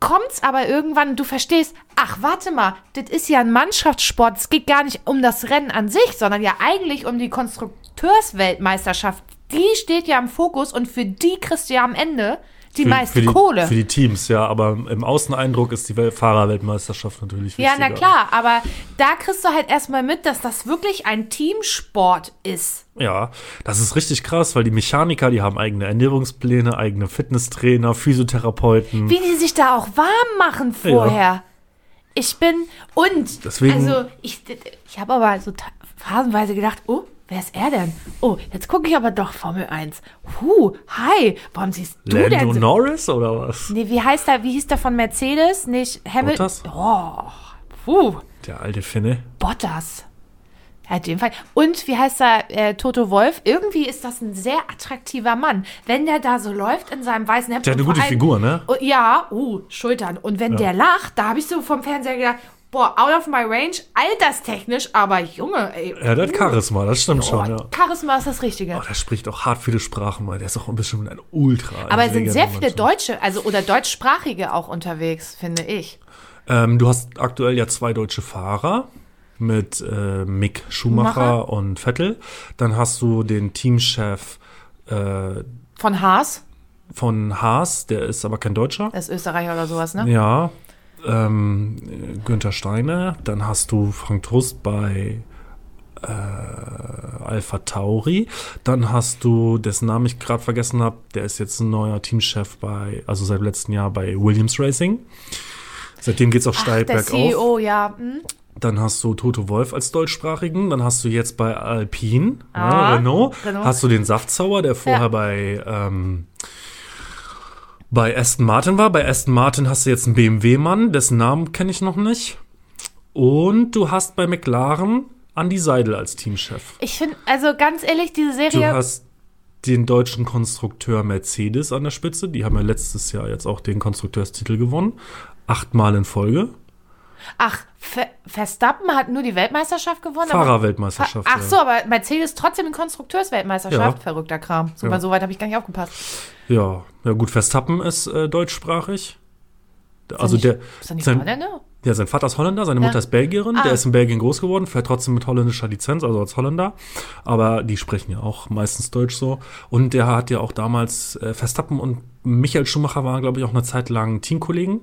kommt's aber irgendwann, du verstehst, ach, warte mal, das ist ja ein Mannschaftssport. Es geht gar nicht um das Rennen an sich, sondern ja eigentlich um die Konstrukteursweltmeisterschaft. Die steht ja im Fokus und für die kriegst du ja am Ende die Für- meiste für die, Kohle. Für die Teams, ja, aber im Außeneindruck ist die Wel Fahrerweltmeisterschaft natürlich ja, wichtiger. na klar, aber da kriegst du halt erstmal mit, dass das wirklich ein Teamsport ist. Ja, das ist richtig krass, weil die Mechaniker, die haben eigene Ernährungspläne, eigene Fitnesstrainer, Physiotherapeuten. Wie die sich da auch warm machen vorher. Ich bin und Deswegen- also ich, ich habe aber so phasenweise gedacht, oh, wer ist er denn? Oh, jetzt gucke ich aber doch Formel 1. Huh, hi, warum siehst du denn Lando so? Norris oder was? Nee, wie heißt der, wie hieß der von Mercedes? Nicht Hamilton. Bottas? Oh, puh, Der alte Finne. Bottas. Ja, in dem Fall. Und wie heißt er, äh, Toto Wolf? Irgendwie ist das ein sehr attraktiver Mann. Wenn der da so läuft in seinem weißen Hemd. Der hat eine gute allem- Figur, ne? Oh, ja, uh, Schultern. Und wenn der lacht, da habe ich so vom Fernseher gedacht, boah, out of my range, alterstechnisch, aber Junge, ey. Ja, der hat Charisma, das stimmt Boah, schon, ja. Charisma ist das Richtige. Oh, der spricht auch hart viele Sprachen, weil der ist auch ein bisschen ein Ultra. aber es sind sehr viele Mensch. Deutsche, also oder Deutschsprachige auch unterwegs, finde ich. Ähm, du hast aktuell ja zwei deutsche Fahrer mit äh, Mick Schumacher, Schumacher. und Vettel. Dann hast du den Teamchef äh, Von Haas, von Haas, der ist aber kein Deutscher. das ist Österreicher oder sowas, ne? Ja. Ähm, Günther Steiner. Dann hast du Frank Trust bei äh, Alpha Tauri. Dann hast du, dessen Namen ich gerade vergessen habe, der ist jetzt ein neuer Teamchef bei, also seit letztem Jahr bei Williams Racing. Seitdem geht's auch Ach, steil bergauf. CEO, ja. Hm? Dann hast du Toto Wolf als Deutschsprachigen. Dann hast du jetzt bei Alpine, ja, Ah, Renault, Renault. hast du den Saftzauer, der vorher Ja. bei, ähm, bei Aston Martin war. Bei Aston Martin hast du jetzt einen BMW-Mann, dessen Namen kenne ich noch nicht. Und du hast bei McLaren Andy Seidel als Teamchef. Ich finde, also ganz ehrlich, diese Du Serie. hast den deutschen Konstrukteur Mercedes an der Spitze. Die haben ja letztes Jahr jetzt auch den Konstrukteurstitel gewonnen. Achtmal in Folge. Ach, Ver Verstappen hat nur die Weltmeisterschaft gewonnen. Fahrerweltmeisterschaft. Ach so, aber Mercedes trotzdem in Konstrukteursweltmeisterschaft. Ja. Verrückter Kram. So, Ja. so weit habe ich gar nicht aufgepasst. Ja, ja gut, Verstappen ist äh, deutschsprachig. Also nicht- der, Ist er nicht sein, Holländer? ja, sein Vater ist Holländer, seine Ja. Mutter ist Belgierin, Ah. der ist in Belgien groß geworden, fährt trotzdem mit holländischer Lizenz, also als Holländer. Aber die sprechen ja auch meistens Deutsch so. Und der hat ja auch damals, äh, Verstappen und Michael Schumacher waren, glaube ich, auch eine Zeit lang Teamkollegen.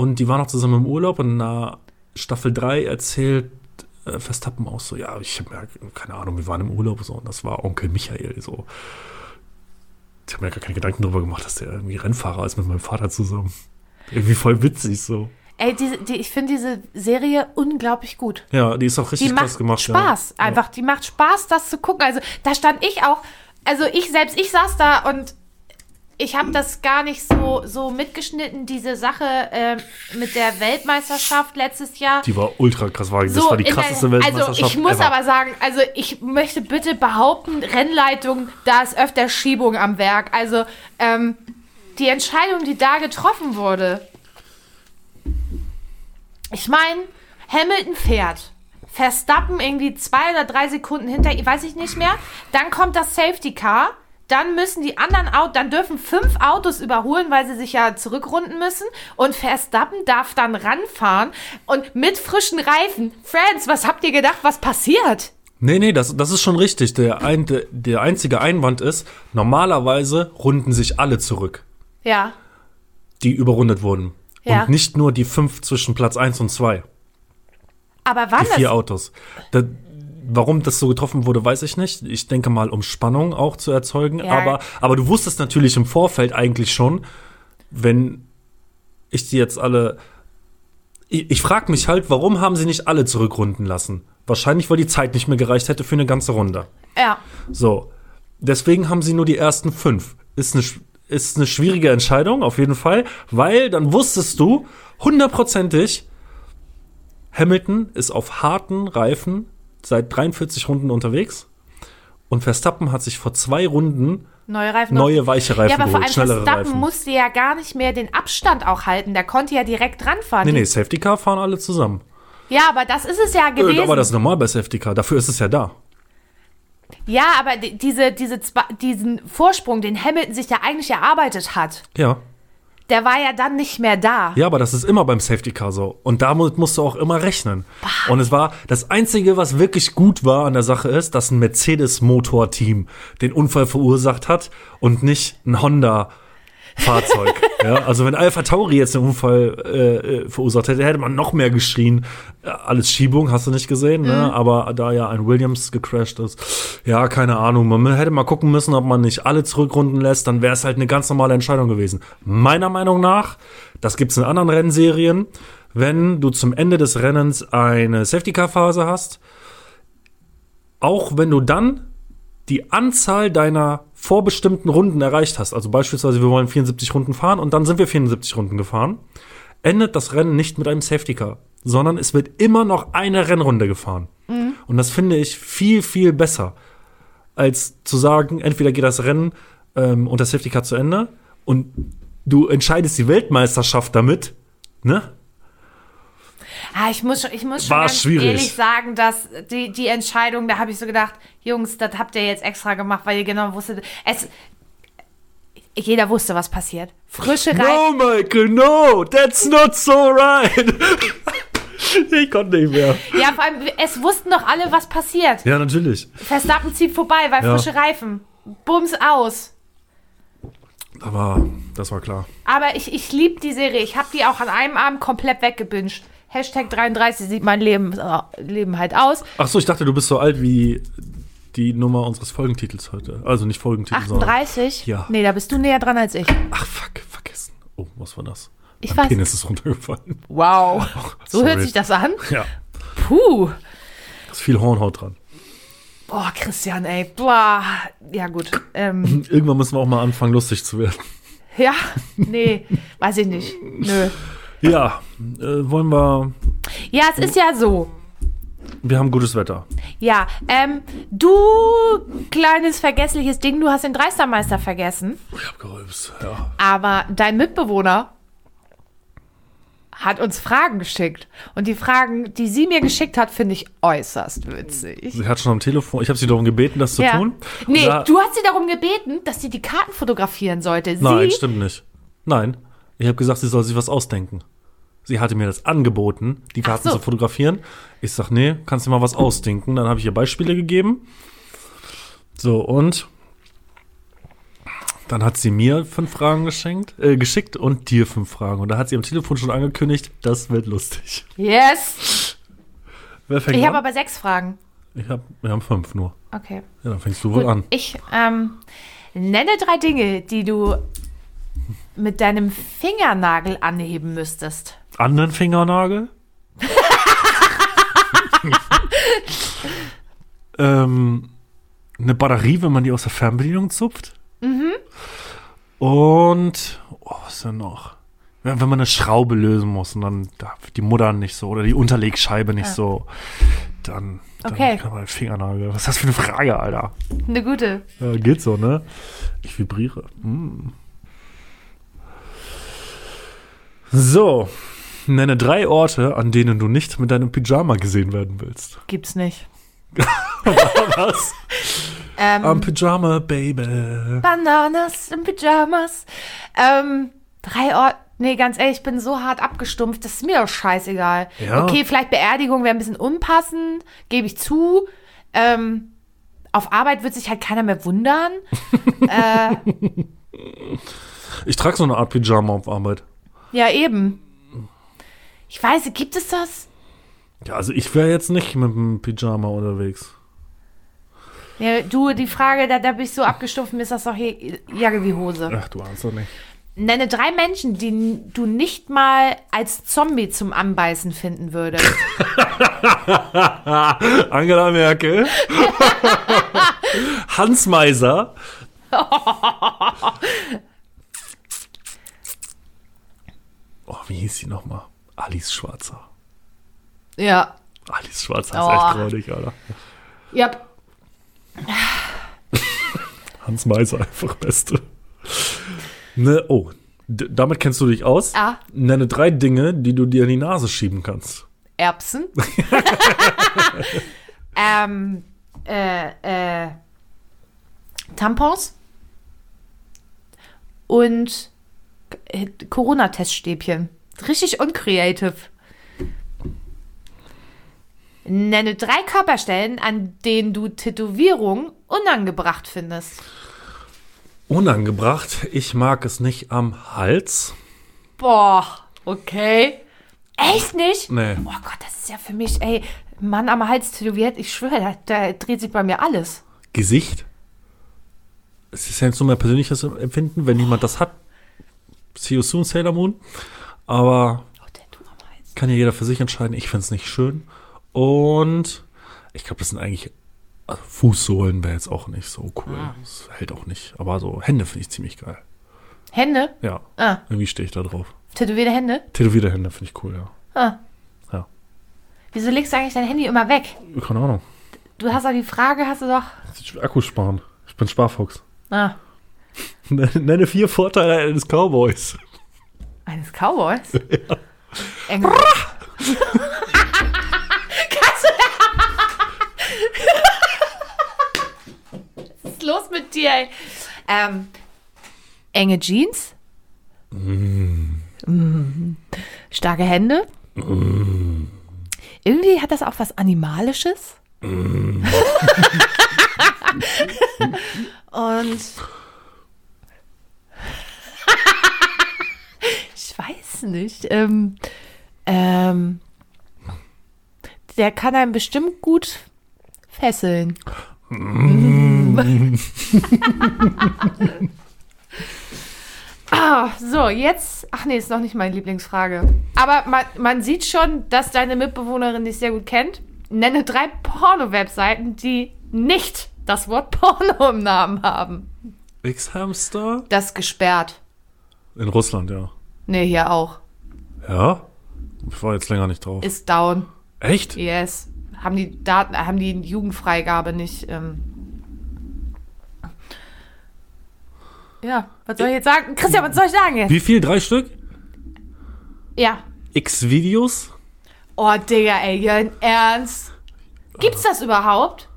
Und die waren auch zusammen im Urlaub und na Staffel 3 erzählt äh, Verstappen auch so, ja, ich habe ja keine Ahnung, wir waren im Urlaub so und das war Onkel Michael so. Ich habe mir gar keine Gedanken darüber gemacht, dass der irgendwie Rennfahrer ist mit meinem Vater zusammen. Irgendwie voll witzig so. Ey, diese, die, ich finde diese Serie unglaublich gut. Ja, die ist auch richtig Die krass macht gemacht. Spaß. Ja. Einfach, die macht Spaß, das zu gucken. Also da stand ich auch, also ich selbst, ich saß da und ich habe das gar nicht so, so mitgeschnitten, diese Sache äh, mit der Weltmeisterschaft letztes Jahr. Die war ultra krass. War, das So, war die krasseste der- Weltmeisterschaft Also ich muss ever. aber sagen, also ich möchte bitte behaupten, Rennleitung, da ist öfter Schiebung am Werk. Also ähm, die Entscheidung, die da getroffen wurde. Ich meine, Hamilton fährt. Verstappen irgendwie zwei oder drei Sekunden hinter, weiß ich nicht mehr. Dann kommt das Safety Car. Dann müssen die anderen Autos, dann dürfen fünf Autos überholen, weil sie sich ja zurückrunden müssen. Und Verstappen darf dann ranfahren und mit frischen Reifen. Friends, was habt ihr gedacht, was passiert? Nee, nee, das, das ist schon richtig. Der, ein, der, einzige Einwand ist, normalerweise runden sich alle zurück, Ja. die überrundet wurden. Ja. Und nicht nur die fünf zwischen Platz 1 und 2, Aber wann die vier das? Autos. Da, warum das so getroffen wurde, weiß ich nicht. Ich denke mal, um Spannung auch zu erzeugen. Ja. Aber, aber du wusstest natürlich im Vorfeld eigentlich schon, wenn ich die jetzt alle. Ich, ich frage mich halt, warum haben sie nicht alle zurückrunden lassen? Wahrscheinlich, weil die Zeit nicht mehr gereicht hätte für eine ganze Runde. Ja. So. Deswegen haben sie nur die ersten fünf. Ist eine, ist eine schwierige Entscheidung, auf jeden Fall, weil dann wusstest du hundertprozentig, Hamilton ist auf harten Reifen seit 43 Runden unterwegs und Verstappen hat sich vor zwei Runden Neue Reifen. neue weiche Reifen ja, aber vor geholt, allem schnellere Verstappen Reifen. musste ja gar nicht mehr den Abstand auch halten. Der konnte ja direkt ranfahren. Nee, nee, Safety Car fahren alle zusammen. Ja, aber das ist es ja Äh, gewesen. Aber das ist normal bei Safety Car, dafür ist es ja da. Ja, aber di- diese, diese, diesen Vorsprung, den Hamilton sich ja eigentlich erarbeitet hat, Ja. Der war ja dann nicht mehr da. Ja, aber das ist immer beim Safety Car so. Und damit musst du auch immer rechnen. Und es war das Einzige, was wirklich gut war an der Sache ist, dass ein Mercedes-Motorteam den Unfall verursacht hat und nicht ein Honda-Fahrzeug. ja, also wenn Alpha Tauri jetzt den Unfall äh, äh, verursacht hätte, hätte man noch mehr geschrien. Äh, Alles Schiebung, hast du nicht gesehen, ne? Aber da ja ein Williams gecrashed ist, ja, keine Ahnung. Man hätte mal gucken müssen, ob man nicht alle zurückrunden lässt, dann wäre es halt eine ganz normale Entscheidung gewesen. Meiner Meinung nach, das gibt's in anderen Rennserien, wenn du zum Ende des Rennens eine Safety-Car-Phase hast, auch wenn du dann die Anzahl deiner vorbestimmten Runden erreicht hast, also beispielsweise wir wollen 74 Runden fahren und dann sind wir 74 Runden gefahren, endet das Rennen nicht mit einem Safety Car, sondern es wird immer noch eine Rennrunde gefahren. Und das finde ich viel, viel besser, als zu sagen, entweder geht das Rennen ähm, und das Safety Car zu Ende und du entscheidest die Weltmeisterschaft damit, ne? Ah, ich muss schon, ich muss schon War ganz schwierig. ehrlich sagen, dass die, die Entscheidung, da habe ich so gedacht, Jungs, das habt ihr jetzt extra gemacht, weil ihr genau wusstet, es, jeder wusste, was passiert. Frische Reifen. No, Michael, no, that's not so right. ich konnte nicht mehr. Ja, vor allem, es wussten doch alle, was passiert. Ja, natürlich. Verstappen zieht vorbei, weil Ja. frische Reifen. Bums aus. Aber das war klar. Aber ich, ich liebe die Serie. Ich habe die auch an einem Abend komplett weggebinged. Hashtag 33 sieht mein Leben, äh, Leben halt aus. Ach so, ich dachte, du bist so alt wie die Nummer unseres Folgentitels heute. Also nicht Folgentitel, sondern. 38? Ja. Nee, da bist du näher dran als ich. Ach, fuck, vergessen. Oh, was war das? Ich mein weiß. Penis ist runtergefallen. Wow. So sorry. hört sich das an? Ja, Puh. da ist viel Hornhaut dran. Boah, Christian, ey. Boah. Ja, gut. Ähm, Irgendwann müssen wir auch mal anfangen, lustig zu werden. ja, nee, weiß ich nicht. Nö. Ja, äh, wollen wir. Ja, es ist ja so. Wir haben gutes Wetter. Ja, ähm, du kleines vergessliches Ding, du hast den Dreistermeister vergessen, Ich hab gerülpst, ja. aber dein Mitbewohner hat uns Fragen geschickt. Und die Fragen, die sie mir geschickt hat, finde ich äußerst witzig. Sie hat schon am Telefon, ich habe sie darum gebeten, das zu Ja. tun. Nee, Da- du hast sie darum gebeten, dass sie die Karten fotografieren sollte. Sie, Nein, stimmt nicht. Nein, ich habe gesagt, sie soll sich was ausdenken. Sie hatte mir das angeboten, die Karten so. zu fotografieren. Ich sag, nee, kannst du mal was ausdenken. Dann habe ich ihr Beispiele gegeben. So, und dann hat sie mir fünf Fragen geschenkt, äh, geschickt und dir fünf Fragen. Und da hat sie am Telefon schon angekündigt, das wird lustig. Yes. Wer fängt Ich habe aber sechs Fragen. Ich hab, wir haben fünf nur. Okay. Ja, dann fängst du wohl Gut, an. ich ähm, nenne drei Dinge, die du mit deinem Fingernagel anheben müsstest. Anderen Fingernagel? ähm, eine Batterie, wenn man die aus der Fernbedienung zupft. Mhm. Und, oh, was ist denn noch? Ja, wenn man eine Schraube lösen muss und dann darf die Mutter nicht so oder die Unterlegscheibe nicht so, dann, dann Okay. kann man Fingernagel. Was ist das für eine Frage, Alter? Eine gute. Ja, geht so, ne? Ich vibriere. Mm. So, nenne drei Orte, an denen du nicht mit deinem Pyjama gesehen werden willst. Gibt's nicht. Was? Ähm, Am Pyjama, Baby. Bananas in Pyjamas. Ähm, drei Orte. Nee, ganz ehrlich, ich bin so hart abgestumpft, das ist mir doch scheißegal. Ja. Okay, vielleicht Beerdigung wäre ein bisschen unpassend, gebe ich zu. Ähm, auf Arbeit wird sich halt keiner mehr wundern. äh, Ich trage so eine Art Pyjama auf Arbeit. Ja, eben. Ich weiß, gibt es das? Ja, also ich wäre jetzt nicht mit dem Pyjama unterwegs. Ja, du, die Frage, da, da bin ich so abgestumpft, mir ist das doch Jacke wie Hose. Ach, du ahnst doch nicht. Nenne drei Menschen, die du nicht mal als Zombie zum Anbeißen finden würdest. Angela Merkel. Hans Meiser. oh, wie hieß sie nochmal? Alice Schwarzer. ja. Alice Schwarzer ist Oh. echt traurig, Alter. Ja. Hans Meiser einfach Beste. Ne, oh, d- damit kennst du dich aus. Ah. Nenne drei Dinge, die du dir in die Nase schieben kannst. Erbsen. ähm, äh, äh, Tampons. Und Corona-Teststäbchen. Richtig uncreative. Nenne drei Körperstellen, an denen du Tätowierungen unangebracht findest. Unangebracht, ich mag es nicht am Hals. Boah, okay. Echt nicht? Nee. Oh Gott, das ist ja für mich, ey, Mann am Hals tätowiert, ich schwöre, da, da dreht sich bei mir alles. Gesicht. Es ist ja jetzt nur mein persönliches Empfinden, wenn jemand das hat. See you soon, Sailor Moon. Aber Oh, kann ja jeder für sich entscheiden. Ich finde es nicht schön. Und ich glaube, das sind eigentlich. Also Fußsohlen wäre jetzt auch nicht so cool. Das hält auch nicht. Aber so Hände finde ich ziemlich geil. Hände? Ja. Ah, Irgendwie stehe ich da drauf. tätowierte Hände? Tätowierte Hände finde ich cool, ja. Ah. Ja. Wieso legst du eigentlich dein Handy immer weg? Keine Ahnung. Du hast doch die Frage, hast du doch. Akku sparen. Ich bin Sparfuchs. Ah, Nenne vier Vorteile eines Cowboys. eines Cowboys? Eng- Kannst du. Was ist los mit dir, ey? Ähm, enge Jeans? Mm. Starke Hände? Irgendwie hat das auch was Animalisches. Und ich weiß nicht. Ähm, ähm, der kann einen bestimmt gut fesseln. ah, so, jetzt. Ach nee, ist noch nicht meine Lieblingsfrage. Aber man, man sieht schon, dass deine Mitbewohnerin dich sehr gut kennt. Nenne drei Porno-Webseiten, die nicht das Wort Porno im Namen haben. X-Hamster? Das ist gesperrt. In Russland, ja. Nee, hier auch. Ja? Ich war jetzt länger nicht drauf. Ist down. Echt? Yes. Haben die Daten, haben die Jugendfreigabe nicht. Ähm ja, was soll ich jetzt sagen? Christian, was soll ich sagen jetzt? Wie viel? Drei Stück? Ja, X-Videos. Oh, Digga, ey, Jörn, Ernst? Gibt's das überhaupt?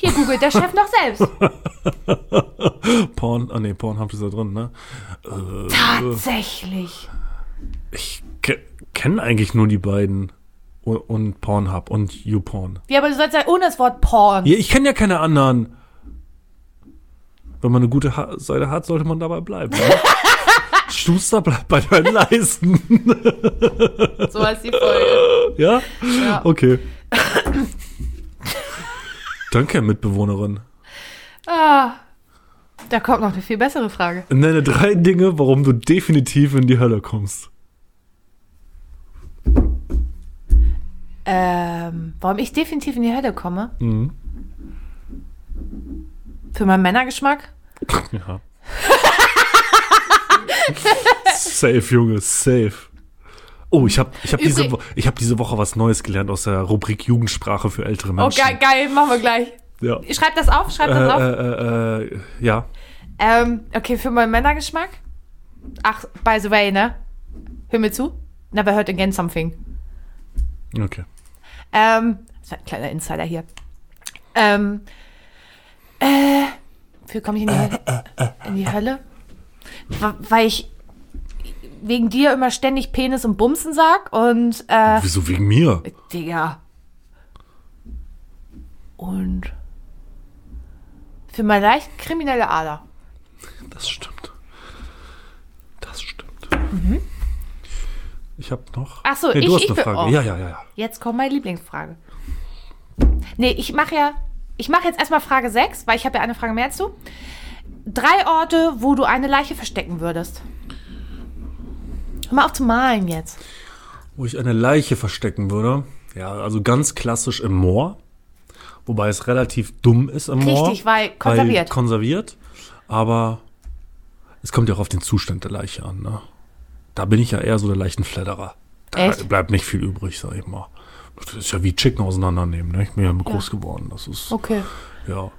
Hier googelt der Chef noch selbst. Porn, ah nee, Pornhub ist da drin, ne? Tatsächlich. Ich ke kenne eigentlich nur die beiden. Und, und Pornhub und YouPorn. Ja, aber du sollst ja ohne das Wort Porn. Ja, ich kenne ja keine anderen. Wenn man eine gute ha Seite hat, sollte man dabei bleiben. Ne? Schuster bleibt bei deinen Leisten. So heißt die Folge. ja? Ja. Okay. Danke, Mitbewohnerin. Ah, da kommt noch eine viel bessere Frage. Nenne drei Dinge, warum du definitiv in die Hölle kommst. Ähm, warum ich definitiv in die Hölle komme? Mhm. Für meinen Männergeschmack? Ja. safe, Junge, safe. Oh, ich habe ich hab diese, Übrig- ich hab diese Woche was Neues gelernt aus der Rubrik Jugendsprache für ältere Oh, Menschen. geil, geil, machen wir gleich. Ja. Schreib das auf, schreib Äh, das auf. äh, äh, äh, ja. Ähm, okay, für meinen Männergeschmack? Ach, by the way, ne? Hör mir zu. Never heard again something. Okay. Ähm, das war ein kleiner Insider hier. Ähm, äh, wie komme ich in die Hölle? In die Hölle? Weil ich wegen dir immer ständig Penis und Bumsen sag und, äh, Wieso wegen mir? Digga. Und für meine leicht kriminelle Ader. Das stimmt. Das stimmt. Mhm. Ich habe noch. Ach so, ich- du hast ich eine Frage. oh. Ja, ja, ja, ja. Jetzt kommt meine Lieblingsfrage. Nee, ich mache ja. Ich mache jetzt erstmal Frage 6, weil ich habe ja eine Frage mehr du. Drei Orte, wo du eine Leiche verstecken würdest. Hör mal auf zu malen jetzt. Wo ich eine Leiche verstecken würde. Ja, also ganz klassisch im Moor. Wobei es relativ dumm ist im Moor. Richtig, weil konserviert. Weil konserviert. Aber es kommt ja auch auf den Zustand der Leiche an. Ne? Da bin ich ja eher so der Leichenfledderer. Da Echt? bleibt nicht viel übrig, sag ich mal. Das ist ja wie Chicken auseinandernehmen. Ne? Ich bin ja groß geworden. Das ist, Okay. ja.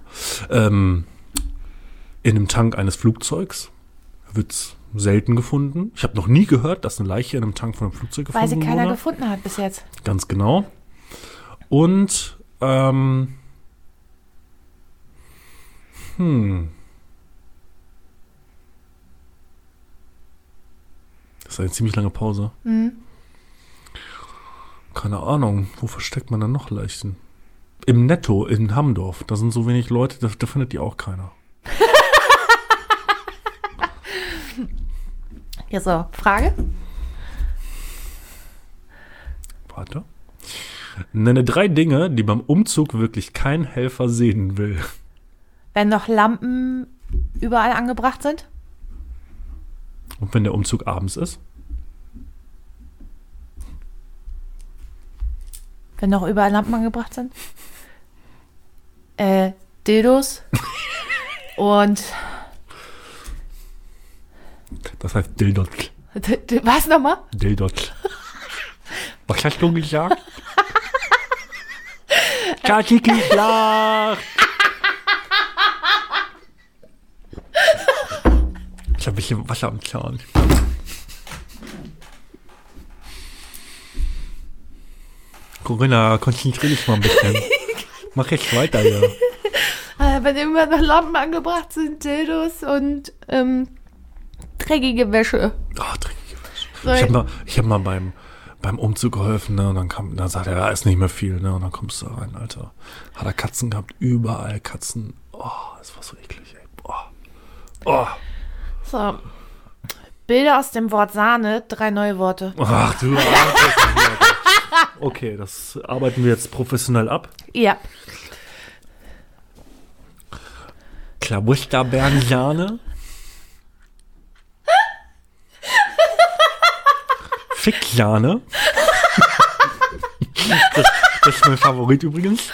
Ähm, in einem Tank eines Flugzeugs wird's selten gefunden. Ich habe noch nie gehört, dass eine Leiche in einem Tank von einem Flugzeug gefunden Weil sie keiner wurde. gefunden hat bis jetzt. Ganz genau. Und ähm, hm. Das ist eine ziemlich lange Pause. Mhm. Keine Ahnung, wo versteckt man dann noch Leichen? Im Netto in Hamdorf. Da sind so wenig Leute, da, da findet die auch keiner. Ja, so. Frage? Warte. Nenne drei Dinge, die beim Umzug wirklich kein Helfer sehen will. Wenn noch Lampen überall angebracht sind? Und wenn der Umzug abends ist? Wenn noch überall Lampen angebracht sind? Äh, Dildos. Und. Das heißt Dildot. D- d- Was nochmal? Dildot. Was hast du gesagt? Kati gesagt. Ich habe ein bisschen Wasser am Zahn. Corinna, konzentrier dich mal ein bisschen. Mach jetzt weiter, ja. Äh, wenn immer noch Lampen angebracht sind, Dildos und ähm, dreckige Wäsche. Oh, dreckige Wäsche. Ich habe mal, ich hab mal beim, beim Umzug geholfen, ne, und dann kam, dann sagt er, da ist nicht mehr viel, ne, und dann kommst du da rein, Alter. Hat er Katzen gehabt, überall Katzen. Oh, das war so eklig, ey. Boah. Oh. so. Bilder aus dem Wort Sahne, drei neue Worte. Ach du. Okay, das arbeiten wir jetzt professionell ab. Ja. Klabusterbeerensahne. Ficksahne. Das, das ist mein Favorit übrigens.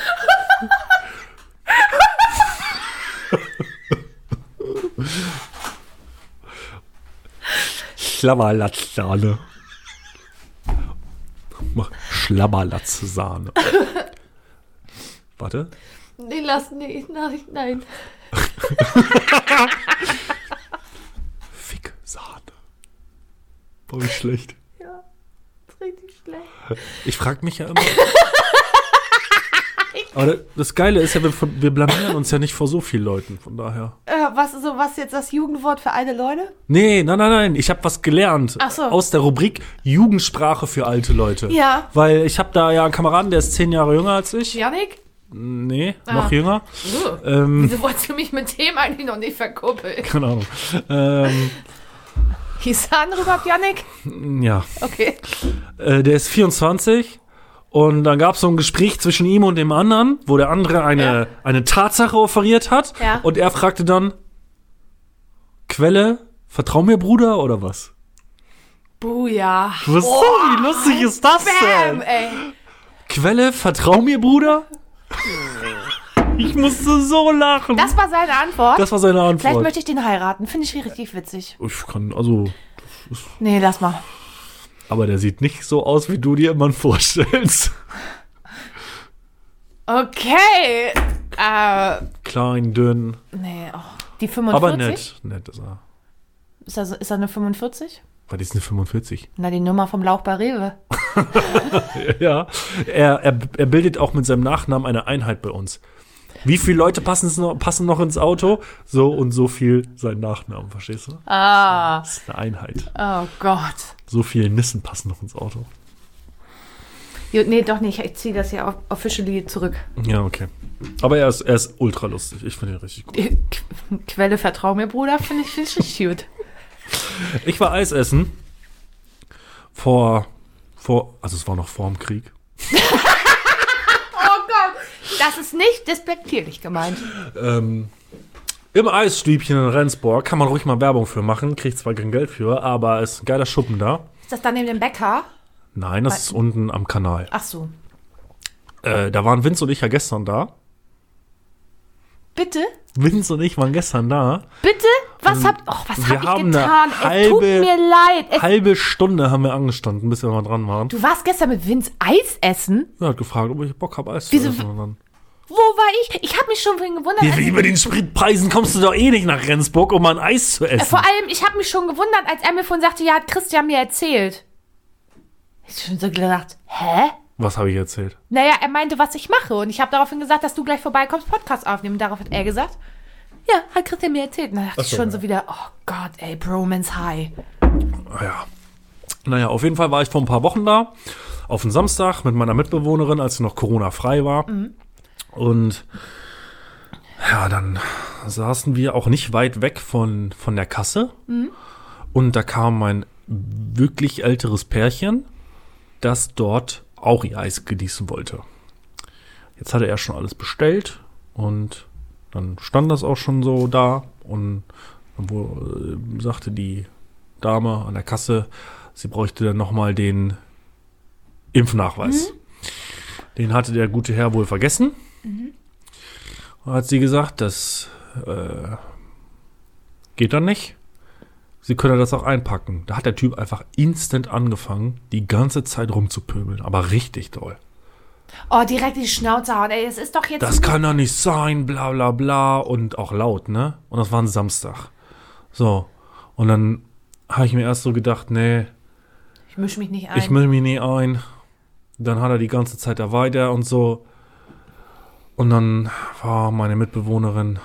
Schlabberlatzsahne. Schlabberlatzsahne. Warte. Nee, lass nicht. Nein, nein. Ficksahne. Oh, wie schlecht. Ist schlecht. Ich frage mich ja immer. Aber das Geile ist ja, wir, wir blamieren uns ja nicht vor so vielen Leuten, von daher. Äh, was, so, was jetzt das Jugendwort für alte Leute? Nee, nein, nein, nein. Ich habe was gelernt. Ach so. Aus der Rubrik Jugendsprache für alte Leute. Ja. Weil ich habe da ja einen Kameraden, der ist zehn Jahre jünger als ich. Janik? Nee, Ah. noch jünger. Uh, Ähm, Wieso wolltest du mich mit dem eigentlich noch nicht verkuppeln? keine Ahnung. Ähm, Er andere überhaupt Janik? ja. Okay. Äh, der ist 24 und dann gab es so ein Gespräch zwischen ihm und dem anderen, wo der andere eine, Ja. eine Tatsache offeriert hat Ja. und er fragte dann, Quelle, vertrau mir Bruder oder was? Buja. Was Oh, wie lustig ist das Bam, denn? ey. Quelle, vertrau mir Bruder? Ich musste so lachen. Das war seine Antwort. Das war seine Vielleicht Antwort. möchte ich den heiraten. Finde ich richtig witzig. Ich kann, also, Nee, lass mal. aber der sieht nicht so aus, wie du dir immer vorstellst. Okay. Äh, Klein, dünn, nee, oh. Die 45? aber nett. Nett ist er. Ist er, ist er eine 45? Was ist eine 45? Na, die Nummer vom Lauch bei Rewe. Ja, er, er, er bildet auch mit seinem Nachnamen eine Einheit bei uns. Wie viele Leute passen, noch, passen noch ins Auto? So und so viel sein Nachnamen, verstehst du? Ah. Das ist eine Einheit. Oh Gott. So viele Nissen passen noch ins Auto. Jo, nee, doch nicht. Ich ziehe das ja off- officially zurück. Ja, okay. Aber er ist, er ist ultra lustig. Ich finde ihn richtig gut. Qu- Quelle Vertrau mir, Bruder, finde ich, richtig gut. Ich war Eis essen. Vor, vor, also es war noch vor dem Krieg. Das ist nicht despektierlich gemeint. Ähm, Im Eisstübchen in Rendsburg kann man ruhig mal Werbung für machen. Kriegt zwar kein Geld für, aber ist ein geiler Schuppen da. Ist das dann neben dem Bäcker? Nein, das ist unten am Kanal. Ach so. Äh, da waren Vince und ich ja gestern da. Bitte? Vince und ich waren gestern da. Bitte? Was habt, oh, was Wir hab ich getan? es tut halbe- mir leid. Es, Halbe Stunde haben wir angestanden, bis wir mal dran waren. du warst gestern mit Vince Eis essen? Er hat gefragt, ob ich Bock habe, Eis Wieso- zu essen. Wo war ich? Ich habe mich schon vorhin gewundert. wie, wie bei den Spritpreisen kommst du doch eh nicht nach Rendsburg, um mal ein Eis zu essen. Vor allem, ich habe mich schon gewundert, als er mir vorhin sagte, ja, hat Christian mir erzählt. Ich hab schon so gedacht, hä? Was habe ich erzählt? Naja, er meinte, was ich mache. Und ich habe daraufhin gesagt, dass du gleich vorbeikommst, Podcast aufnehmen. Und darauf hat er gesagt, ja, hat Christian mir erzählt. Und dann dachte Ach ich so, schon ja. so wieder, oh Gott, ey, Bromance High. Ah ja. Naja, auf jeden Fall war ich vor ein paar Wochen da. Auf den Samstag mit meiner Mitbewohnerin, als sie noch Corona-frei war. Und ja, dann saßen wir auch nicht weit weg von, von der Kasse. Und da kam ein wirklich älteres Pärchen, das dort auch ihr Eis genießen wollte. Jetzt hatte er schon alles bestellt und dann stand das auch schon so da und dann wo, äh, sagte die Dame an der Kasse, sie bräuchte dann nochmal den Impfnachweis. Den hatte der gute Herr wohl vergessen. Und hat sie gesagt, das äh, geht dann nicht. Sie können das auch einpacken. Da hat der Typ einfach instant angefangen, die ganze Zeit rumzupöbeln. Aber richtig doll. Oh, direkt die Schnauze hauen. Ey, es ist doch jetzt. Das kann doch nicht sein, bla bla bla. Und auch laut, ne? Und das war ein Samstag. So. Und dann habe ich mir erst so gedacht, nee, ich mische mich nicht ein. ich mische mich nie ein. Dann hat er die ganze Zeit da weiter und so. Und dann war meine Mitbewohnerin,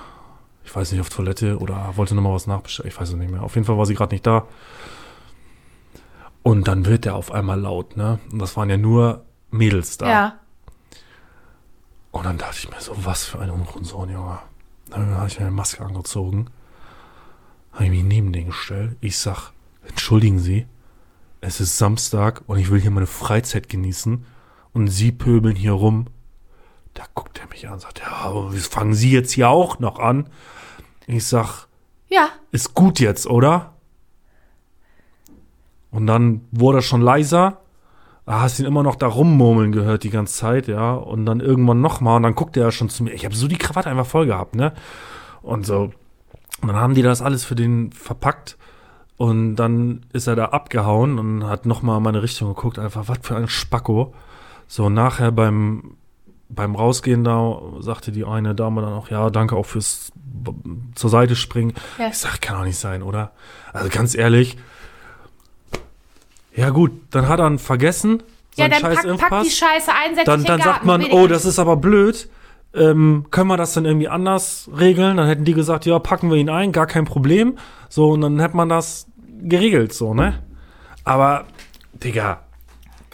ich weiß nicht, auf Toilette oder wollte nochmal was nachbestellen. Ich weiß es nicht mehr. Auf jeden Fall war sie gerade nicht da. Und dann wird er auf einmal laut, ne? Und das waren ja nur Mädels da. ja. Und dann dachte ich mir so, was für ein Unruhensohn, Junge. Dann habe ich mir eine Maske angezogen, habe ich mich neben den gestellt. Ich sag, entschuldigen Sie, es ist Samstag und ich will hier meine Freizeit genießen und Sie pöbeln hier rum. Da guckt er mich an und sagt, ja, aber fangen Sie jetzt hier auch noch an. Ich sag, Ja. ist gut jetzt, oder? Und dann wurde er schon leiser. Ah, hast ihn immer noch da rummurmeln gehört die ganze Zeit, ja. Und dann irgendwann nochmal und dann guckte er schon zu mir. Ich habe so die Krawatte einfach voll gehabt, ne? Und so. Und dann haben die das alles für den verpackt. Und dann ist er da abgehauen und hat nochmal in meine Richtung geguckt. Einfach, was für ein Spacko. So, nachher beim, beim Rausgehen da sagte die eine Dame dann auch, ja, danke auch fürs zur Seite springen. Ja. Ich sag, kann doch nicht sein, oder? Also ganz ehrlich, Ja gut, dann hat er vergessen. Ja, dann scheiß pack, pack die Scheiße ein, setz dann dann sagt man, oh, das ist aber blöd. Ähm, können wir das dann irgendwie anders regeln? Dann hätten die gesagt, ja, packen wir ihn ein, gar kein Problem. So, und dann hätte man das geregelt, so, ne? Aber, Digga,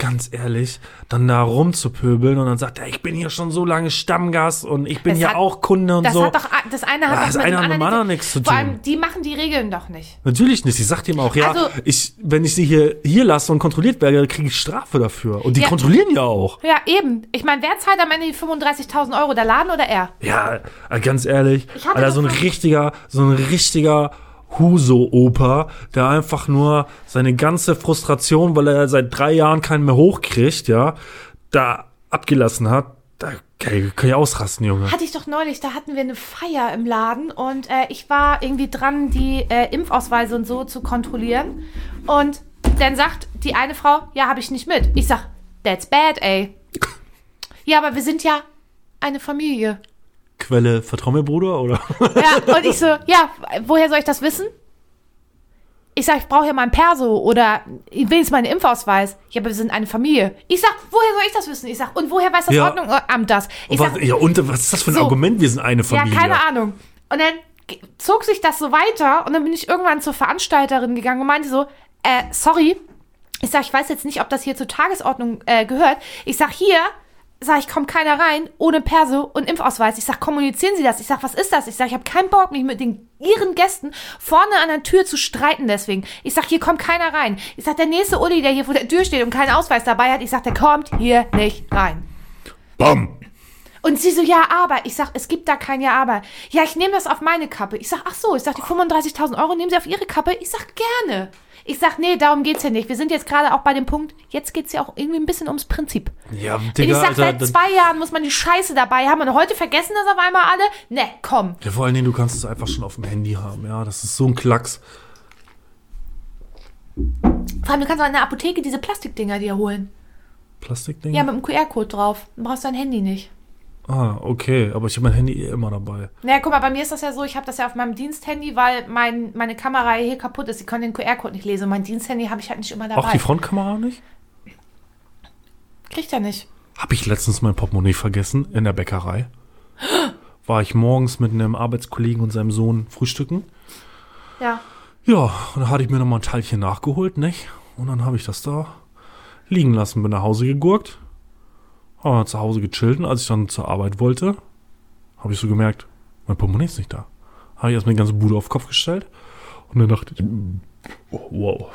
ganz ehrlich, dann da rumzupöbeln und dann sagt er, ich bin hier schon so lange Stammgast und ich bin Das hier hat- auch Kunde und Das so. hat doch, das eine hat Ja, doch das mit eine dem hat mit dem anderen nichts zu Vor tun. allem, die machen die Regeln doch nicht. Natürlich nicht. Ich sag ihm auch, ja, Also- ich, wenn ich sie hier, hier lasse und kontrolliert werde, kriege ich Strafe dafür. Und die Ja. kontrollieren ja auch. Ja, eben. Ich meine, wer zahlt am Ende die 35.000 Euro? Der Laden oder er? Ja, äh, ganz ehrlich, Ich Alter, so ein richtiger, so ein richtiger Huso-Opa, der einfach nur seine ganze Frustration, weil er seit drei Jahren keinen mehr hochkriegt, ja, da abgelassen hat. Da kann ich ausrasten, Junge. Hatte ich doch neulich, da hatten wir eine Feier im Laden und äh, ich war irgendwie dran, die äh, Impfausweise und so zu kontrollieren. Und dann sagt die eine Frau, ja, habe ich nicht mit. Ich sag, that's bad, ey. Ja, aber wir sind ja eine Familie. Quelle, vertrau mir, Bruder, oder? Ja, und ich so, ja, woher soll ich das wissen? Ich sag, ich brauche ja mal ein Perso oder wenigstens meinen Impfausweis. Ja, aber wir sind eine Familie. Ich sag, woher soll ich das wissen? Ich sag, und woher weiß das Ja. Ordnungsamt das? Ich was, sag, ja, und was ist das für ein So. Argument? Wir sind eine Familie. ja, keine Ahnung. Und dann zog sich das so weiter und dann bin ich irgendwann zur Veranstalterin gegangen und meinte so, äh, sorry, ich sag, ich weiß jetzt nicht, ob das hier zur Tagesordnung äh, gehört. Ich sag, hier, sag ich, kommt keiner rein ohne Perso und Impfausweis. Ich sag, kommunizieren Sie das. Ich sag, was ist das? Ich sag, ich habe keinen Bock, mich mit den Ihren Gästen vorne an der Tür zu streiten deswegen. Ich sag, hier kommt keiner rein. Ich sag, der nächste Uli, der hier vor der Tür steht und keinen Ausweis dabei hat, ich sag, der kommt hier nicht rein. Bam! Und sie so, ja, aber. Ich sag, es gibt da kein Ja, aber. Ja, ich nehme das auf meine Kappe. Ich sag, ach so, ich sag, die 35.000 Euro nehmen Sie auf Ihre Kappe. Ich sag, gerne. Ich sag, nee, darum geht's ja nicht. Wir sind jetzt gerade auch bei dem Punkt, jetzt geht's ja auch irgendwie ein bisschen ums Prinzip. Ja, ich Digga, sag, Alter, seit das- zwei Jahren muss man die Scheiße dabei haben und heute vergessen das auf einmal alle? Ne, komm. ja, vor allen Dingen, du kannst es einfach schon auf dem Handy haben, ja. Das ist so ein Klacks. Vor allem, du kannst auch in der Apotheke diese Plastikdinger dir holen. Plastikding? Ja, mit dem QR-Code drauf. Dann brauchst du dein Handy nicht. Ah, okay, aber ich habe mein Handy eh immer dabei. Naja, guck mal, bei mir ist das ja so, ich habe das ja auf meinem Diensthandy, weil mein, meine Kamera hier kaputt ist. Ich kann den QR-Code nicht lesen. Mein Diensthandy habe ich halt nicht immer dabei. Auch die Frontkamera nicht? Kriegt er nicht. Habe ich letztens mein Portemonnaie vergessen in der Bäckerei. War ich morgens mit einem Arbeitskollegen und seinem Sohn frühstücken. Ja. Ja, und da hatte ich mir nochmal ein Teilchen nachgeholt, nicht? Und dann habe ich das da liegen lassen, bin nach Hause gegurkt. Habe zu Hause gechillt und als ich dann zur Arbeit wollte, habe ich so gemerkt, mein Portemonnaie ist nicht da. Habe ich erstmal die ganze Bude auf den Kopf gestellt. Und dann dachte ich, oh, wow.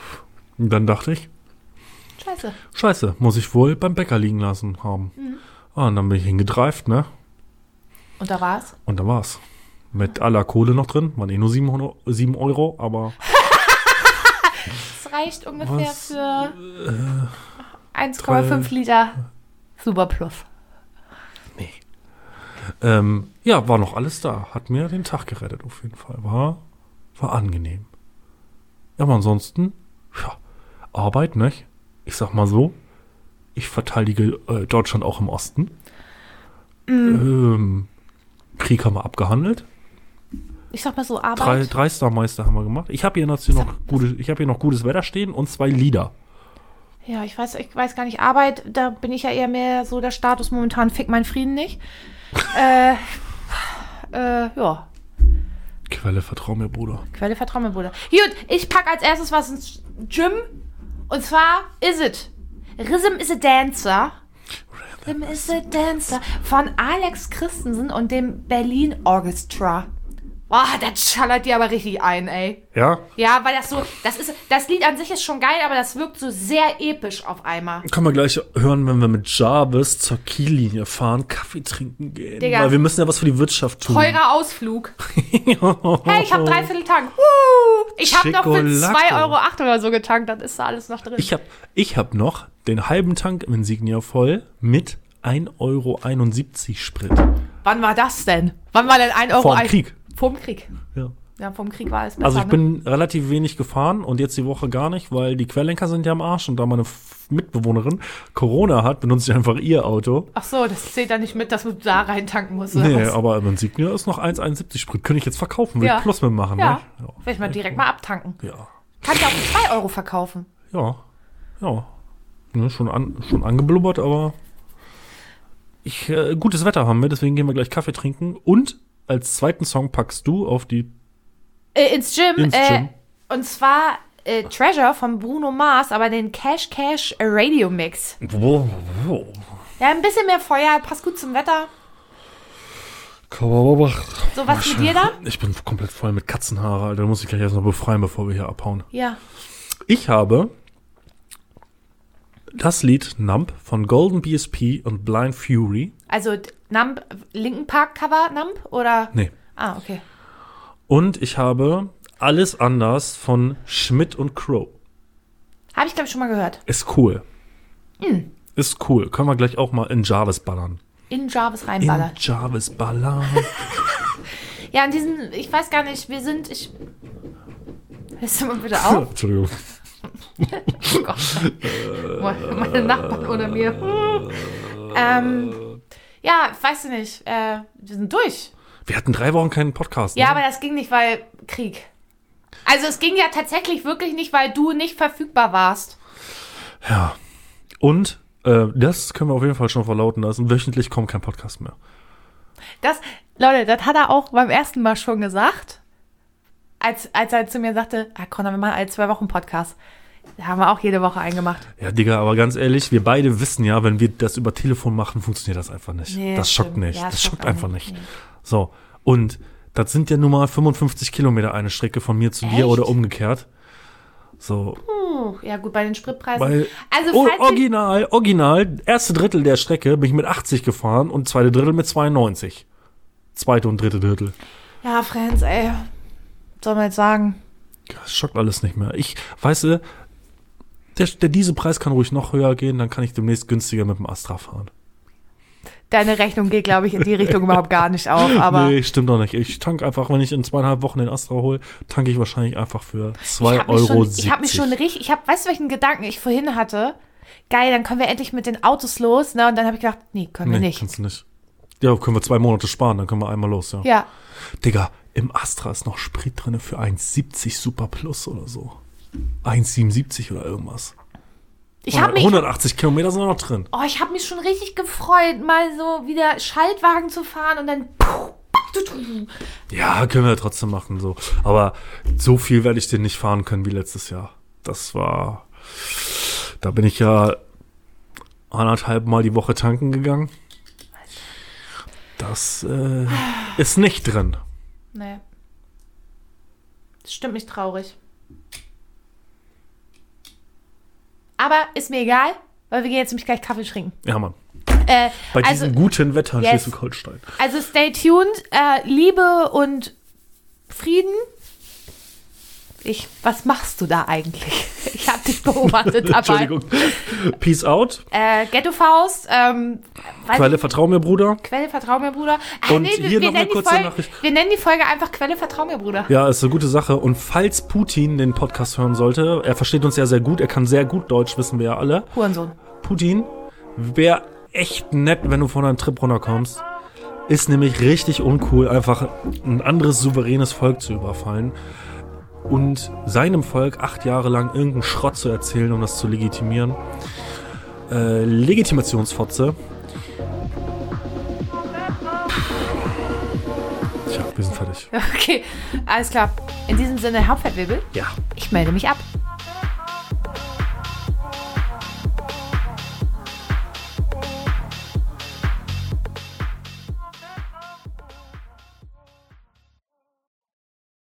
Und dann dachte ich, Scheiße. Scheiße, muss ich wohl beim Bäcker liegen lassen haben. Ah, und dann bin ich hingedreift, ne? Und da war's. Und da war's. Mit aller Kohle noch drin. Waren eh nur 7 Euro, 7 Euro aber Das reicht ungefähr Was, für drei- 1,5 Liter Superplus. nee. Ähm, ja, war noch alles da. Hat mir den Tag gerettet auf jeden Fall. War, war angenehm. Ja, aber ansonsten, ja, Arbeit, ne? Ich sag mal so, ich verteidige äh, Deutschland auch im Osten. Ähm, Krieg haben wir abgehandelt. Ich sag mal so, Drei, Arbeit. drei Starmeister haben wir gemacht. Ich habe hier, noch, noch gute, ich hab hier noch gutes Wetter stehen und zwei Lieder. Ja, ich weiß, ich weiß gar nicht, Arbeit, da bin ich ja eher mehr so der Status momentan, fick meinen Frieden nicht. äh, äh, ja. Quelle, vertrau mir, Bruder. Quelle vertrau mir, Bruder. Gut, ich pack als erstes was ins Gym. Und zwar is it. Rhythm is a Dancer. Rhythm is a Dancer. Von Alex Christensen und dem Berlin Orchestra. Boah, das schallert dir aber richtig ein, ey. Ja? Ja, weil das so, das ist, das Lied an sich ist schon geil, aber das wirkt so sehr episch auf einmal. Können wir gleich hören, wenn wir mit Jarvis zur Kiellinie fahren, Kaffee trinken gehen. Digga. Weil wir müssen ja was für die Wirtschaft tun. Teurer Ausflug. Hey, ich habe dreiviertel Tank. Woo! Ich habe noch für Schicolacco. 2,08 Euro oder so getankt, dann ist da alles noch drin. Ich habe ich hab noch den halben Tank im Insignia voll mit 1,71 Euro Sprit. Wann war das denn? Wann war denn 1 Euro? Vor dem Krieg. Vorm Krieg. Ja. Ja, vorm Krieg war es besser. Also ich ne? bin relativ wenig gefahren und jetzt die Woche gar nicht, weil die Querlenker sind ja am Arsch und da meine Mitbewohnerin Corona hat, benutze ich einfach ihr Auto. Ach so, das zählt dann nicht mit, dass du da rein tanken musst. Nee, was? aber im Insignia ist noch 1,71 Sprit. Könnte ich jetzt verkaufen, will Ja. Plus mitmachen. Ja. Ne? Vielleicht mal direkt mal abtanken. Ja. Kann ich auch für 2 Euro verkaufen. Ja. Ja, ne, schon, an, schon angeblubbert, aber ich, äh, gutes Wetter haben wir, deswegen gehen wir gleich Kaffee trinken. Und als zweiten Song packst du auf die. Äh, ins Gym. Ins äh, Gym. Und zwar äh, Treasure von Bruno Mars, aber den Cash Cash Radio Mix. Wow. Ja, ein bisschen mehr Feuer, passt gut zum Wetter. So, was mit dir da? Ich bin komplett voll mit Katzenhaare, Alter. Da muss ich gleich erst noch befreien, bevor wir hier abhauen. Ja. Ich habe das Lied Numb von Golden BSP und Blind Fury. Also Nump, Linken Park Cover Nump oder? Nee. Ah, okay. Und ich habe Alles anders von Schmidt und Crow. Habe ich, glaube ich, schon mal gehört. Ist cool. Hm. Ist cool. Können wir gleich auch mal in Jarvis ballern. In Jarvis In reinballern. Jarvis ballern. Ja, an diesen, ich weiß gar nicht, wir sind, ich. Hörst du mal bitte auf? Entschuldigung. Oh Gott. Meine Nachbarn oder mir. ähm, ja, weißt du nicht. Äh, wir sind durch. Wir hatten drei Wochen keinen Podcast. Ja, ne? aber das ging nicht, weil Krieg. Also es ging ja tatsächlich wirklich nicht, weil du nicht verfügbar warst. Ja. Und äh, das können wir auf jeden Fall schon verlauten lassen. Wöchentlich kommt kein Podcast mehr. Das, Leute, das hat er auch beim ersten Mal schon gesagt. Als, als er zu mir sagte, ah, Conor, wir machen alle zwei Wochen Podcast. Da haben wir auch jede Woche eingemacht. Ja, Digga, aber ganz ehrlich, wir beide wissen ja, wenn wir das über Telefon machen, funktioniert das einfach nicht. Nee, das schockt stimmt. nicht. Ja, das schockt einfach nicht. nicht. So. Und das sind ja nun mal 55 Kilometer eine Strecke von mir zu dir Echt? oder umgekehrt. So. Puh, ja gut, bei den Spritpreisen. Weil, also original, original, erste Drittel der Strecke bin ich mit 80 gefahren und zweite Drittel mit 92. Zweite und dritte Drittel. Ja, Friends, ey. Was soll man jetzt sagen? Das schockt alles nicht mehr. Ich, weißt du, der, der Dieselpreis kann ruhig noch höher gehen, dann kann ich demnächst günstiger mit dem Astra fahren. Deine Rechnung geht, glaube ich, in die Richtung überhaupt gar nicht auf. Aber nee, stimmt doch nicht. Ich tank einfach, wenn ich in zweieinhalb Wochen den Astra hole, tanke ich wahrscheinlich einfach für 2,70 ich habe mich, Euro. schon- ich hab mich schon richtig. Ich habe, weißt du, welchen Gedanken ich vorhin hatte? Geil, dann können wir endlich mit den Autos los. Ne? Und dann habe ich gedacht, nee, können wir nee, nicht. kannst du nicht. Ja, können wir zwei Monate sparen, dann können wir einmal los, ja. Ja. Digga, im Astra ist noch Sprit drinne für 1,70 Super Plus oder so. 1,77 oder irgendwas. Ich habe mich, 180 Kilometer sind noch drin. oh, ich habe mich schon richtig gefreut, mal so wieder Schaltwagen zu fahren und dann. Ja, können wir trotzdem machen, so. Aber so viel werde ich den nicht fahren können wie letztes Jahr. Das war, da bin ich ja anderthalb Mal die Woche tanken gegangen. Das äh, ist nicht drin. Nee. Das stimmt mich traurig. Aber ist mir egal, weil wir gehen jetzt nämlich gleich Kaffee trinken. Ja, Mann. Äh, Bei also, diesem guten Wetter in yes. Schleswig-Holstein. also stay tuned. Äh, Liebe und Frieden. Ich, was machst du da eigentlich? Ich habe dich beobachtet dabei. Entschuldigung. Peace out. Äh, Ghetto Faust. Ähm, Quelle, ich- vertrau mir, Bruder. Quelle, vertrau mir, Bruder. Ah, Und hier noch eine kurze Folge, Nachricht. Wir nennen die Folge einfach Quelle, vertrau mir, Bruder. Ja, ist eine gute Sache. Und falls Putin den Podcast hören sollte, er versteht uns ja sehr gut, er kann sehr gut Deutsch, wissen wir ja alle. Hurensohn. Putin wäre echt nett, wenn du von einem Trip runterkommst. Ist nämlich richtig uncool, einfach ein anderes souveränes Volk zu überfallen und seinem Volk acht Jahre lang irgendeinen Schrott zu erzählen, um das zu legitimieren. Äh, Legitimationsfotze. Tja, wir sind fertig. Okay, alles klar. In diesem Sinne, Hauptfeldwebel. Ja. Ich melde mich ab.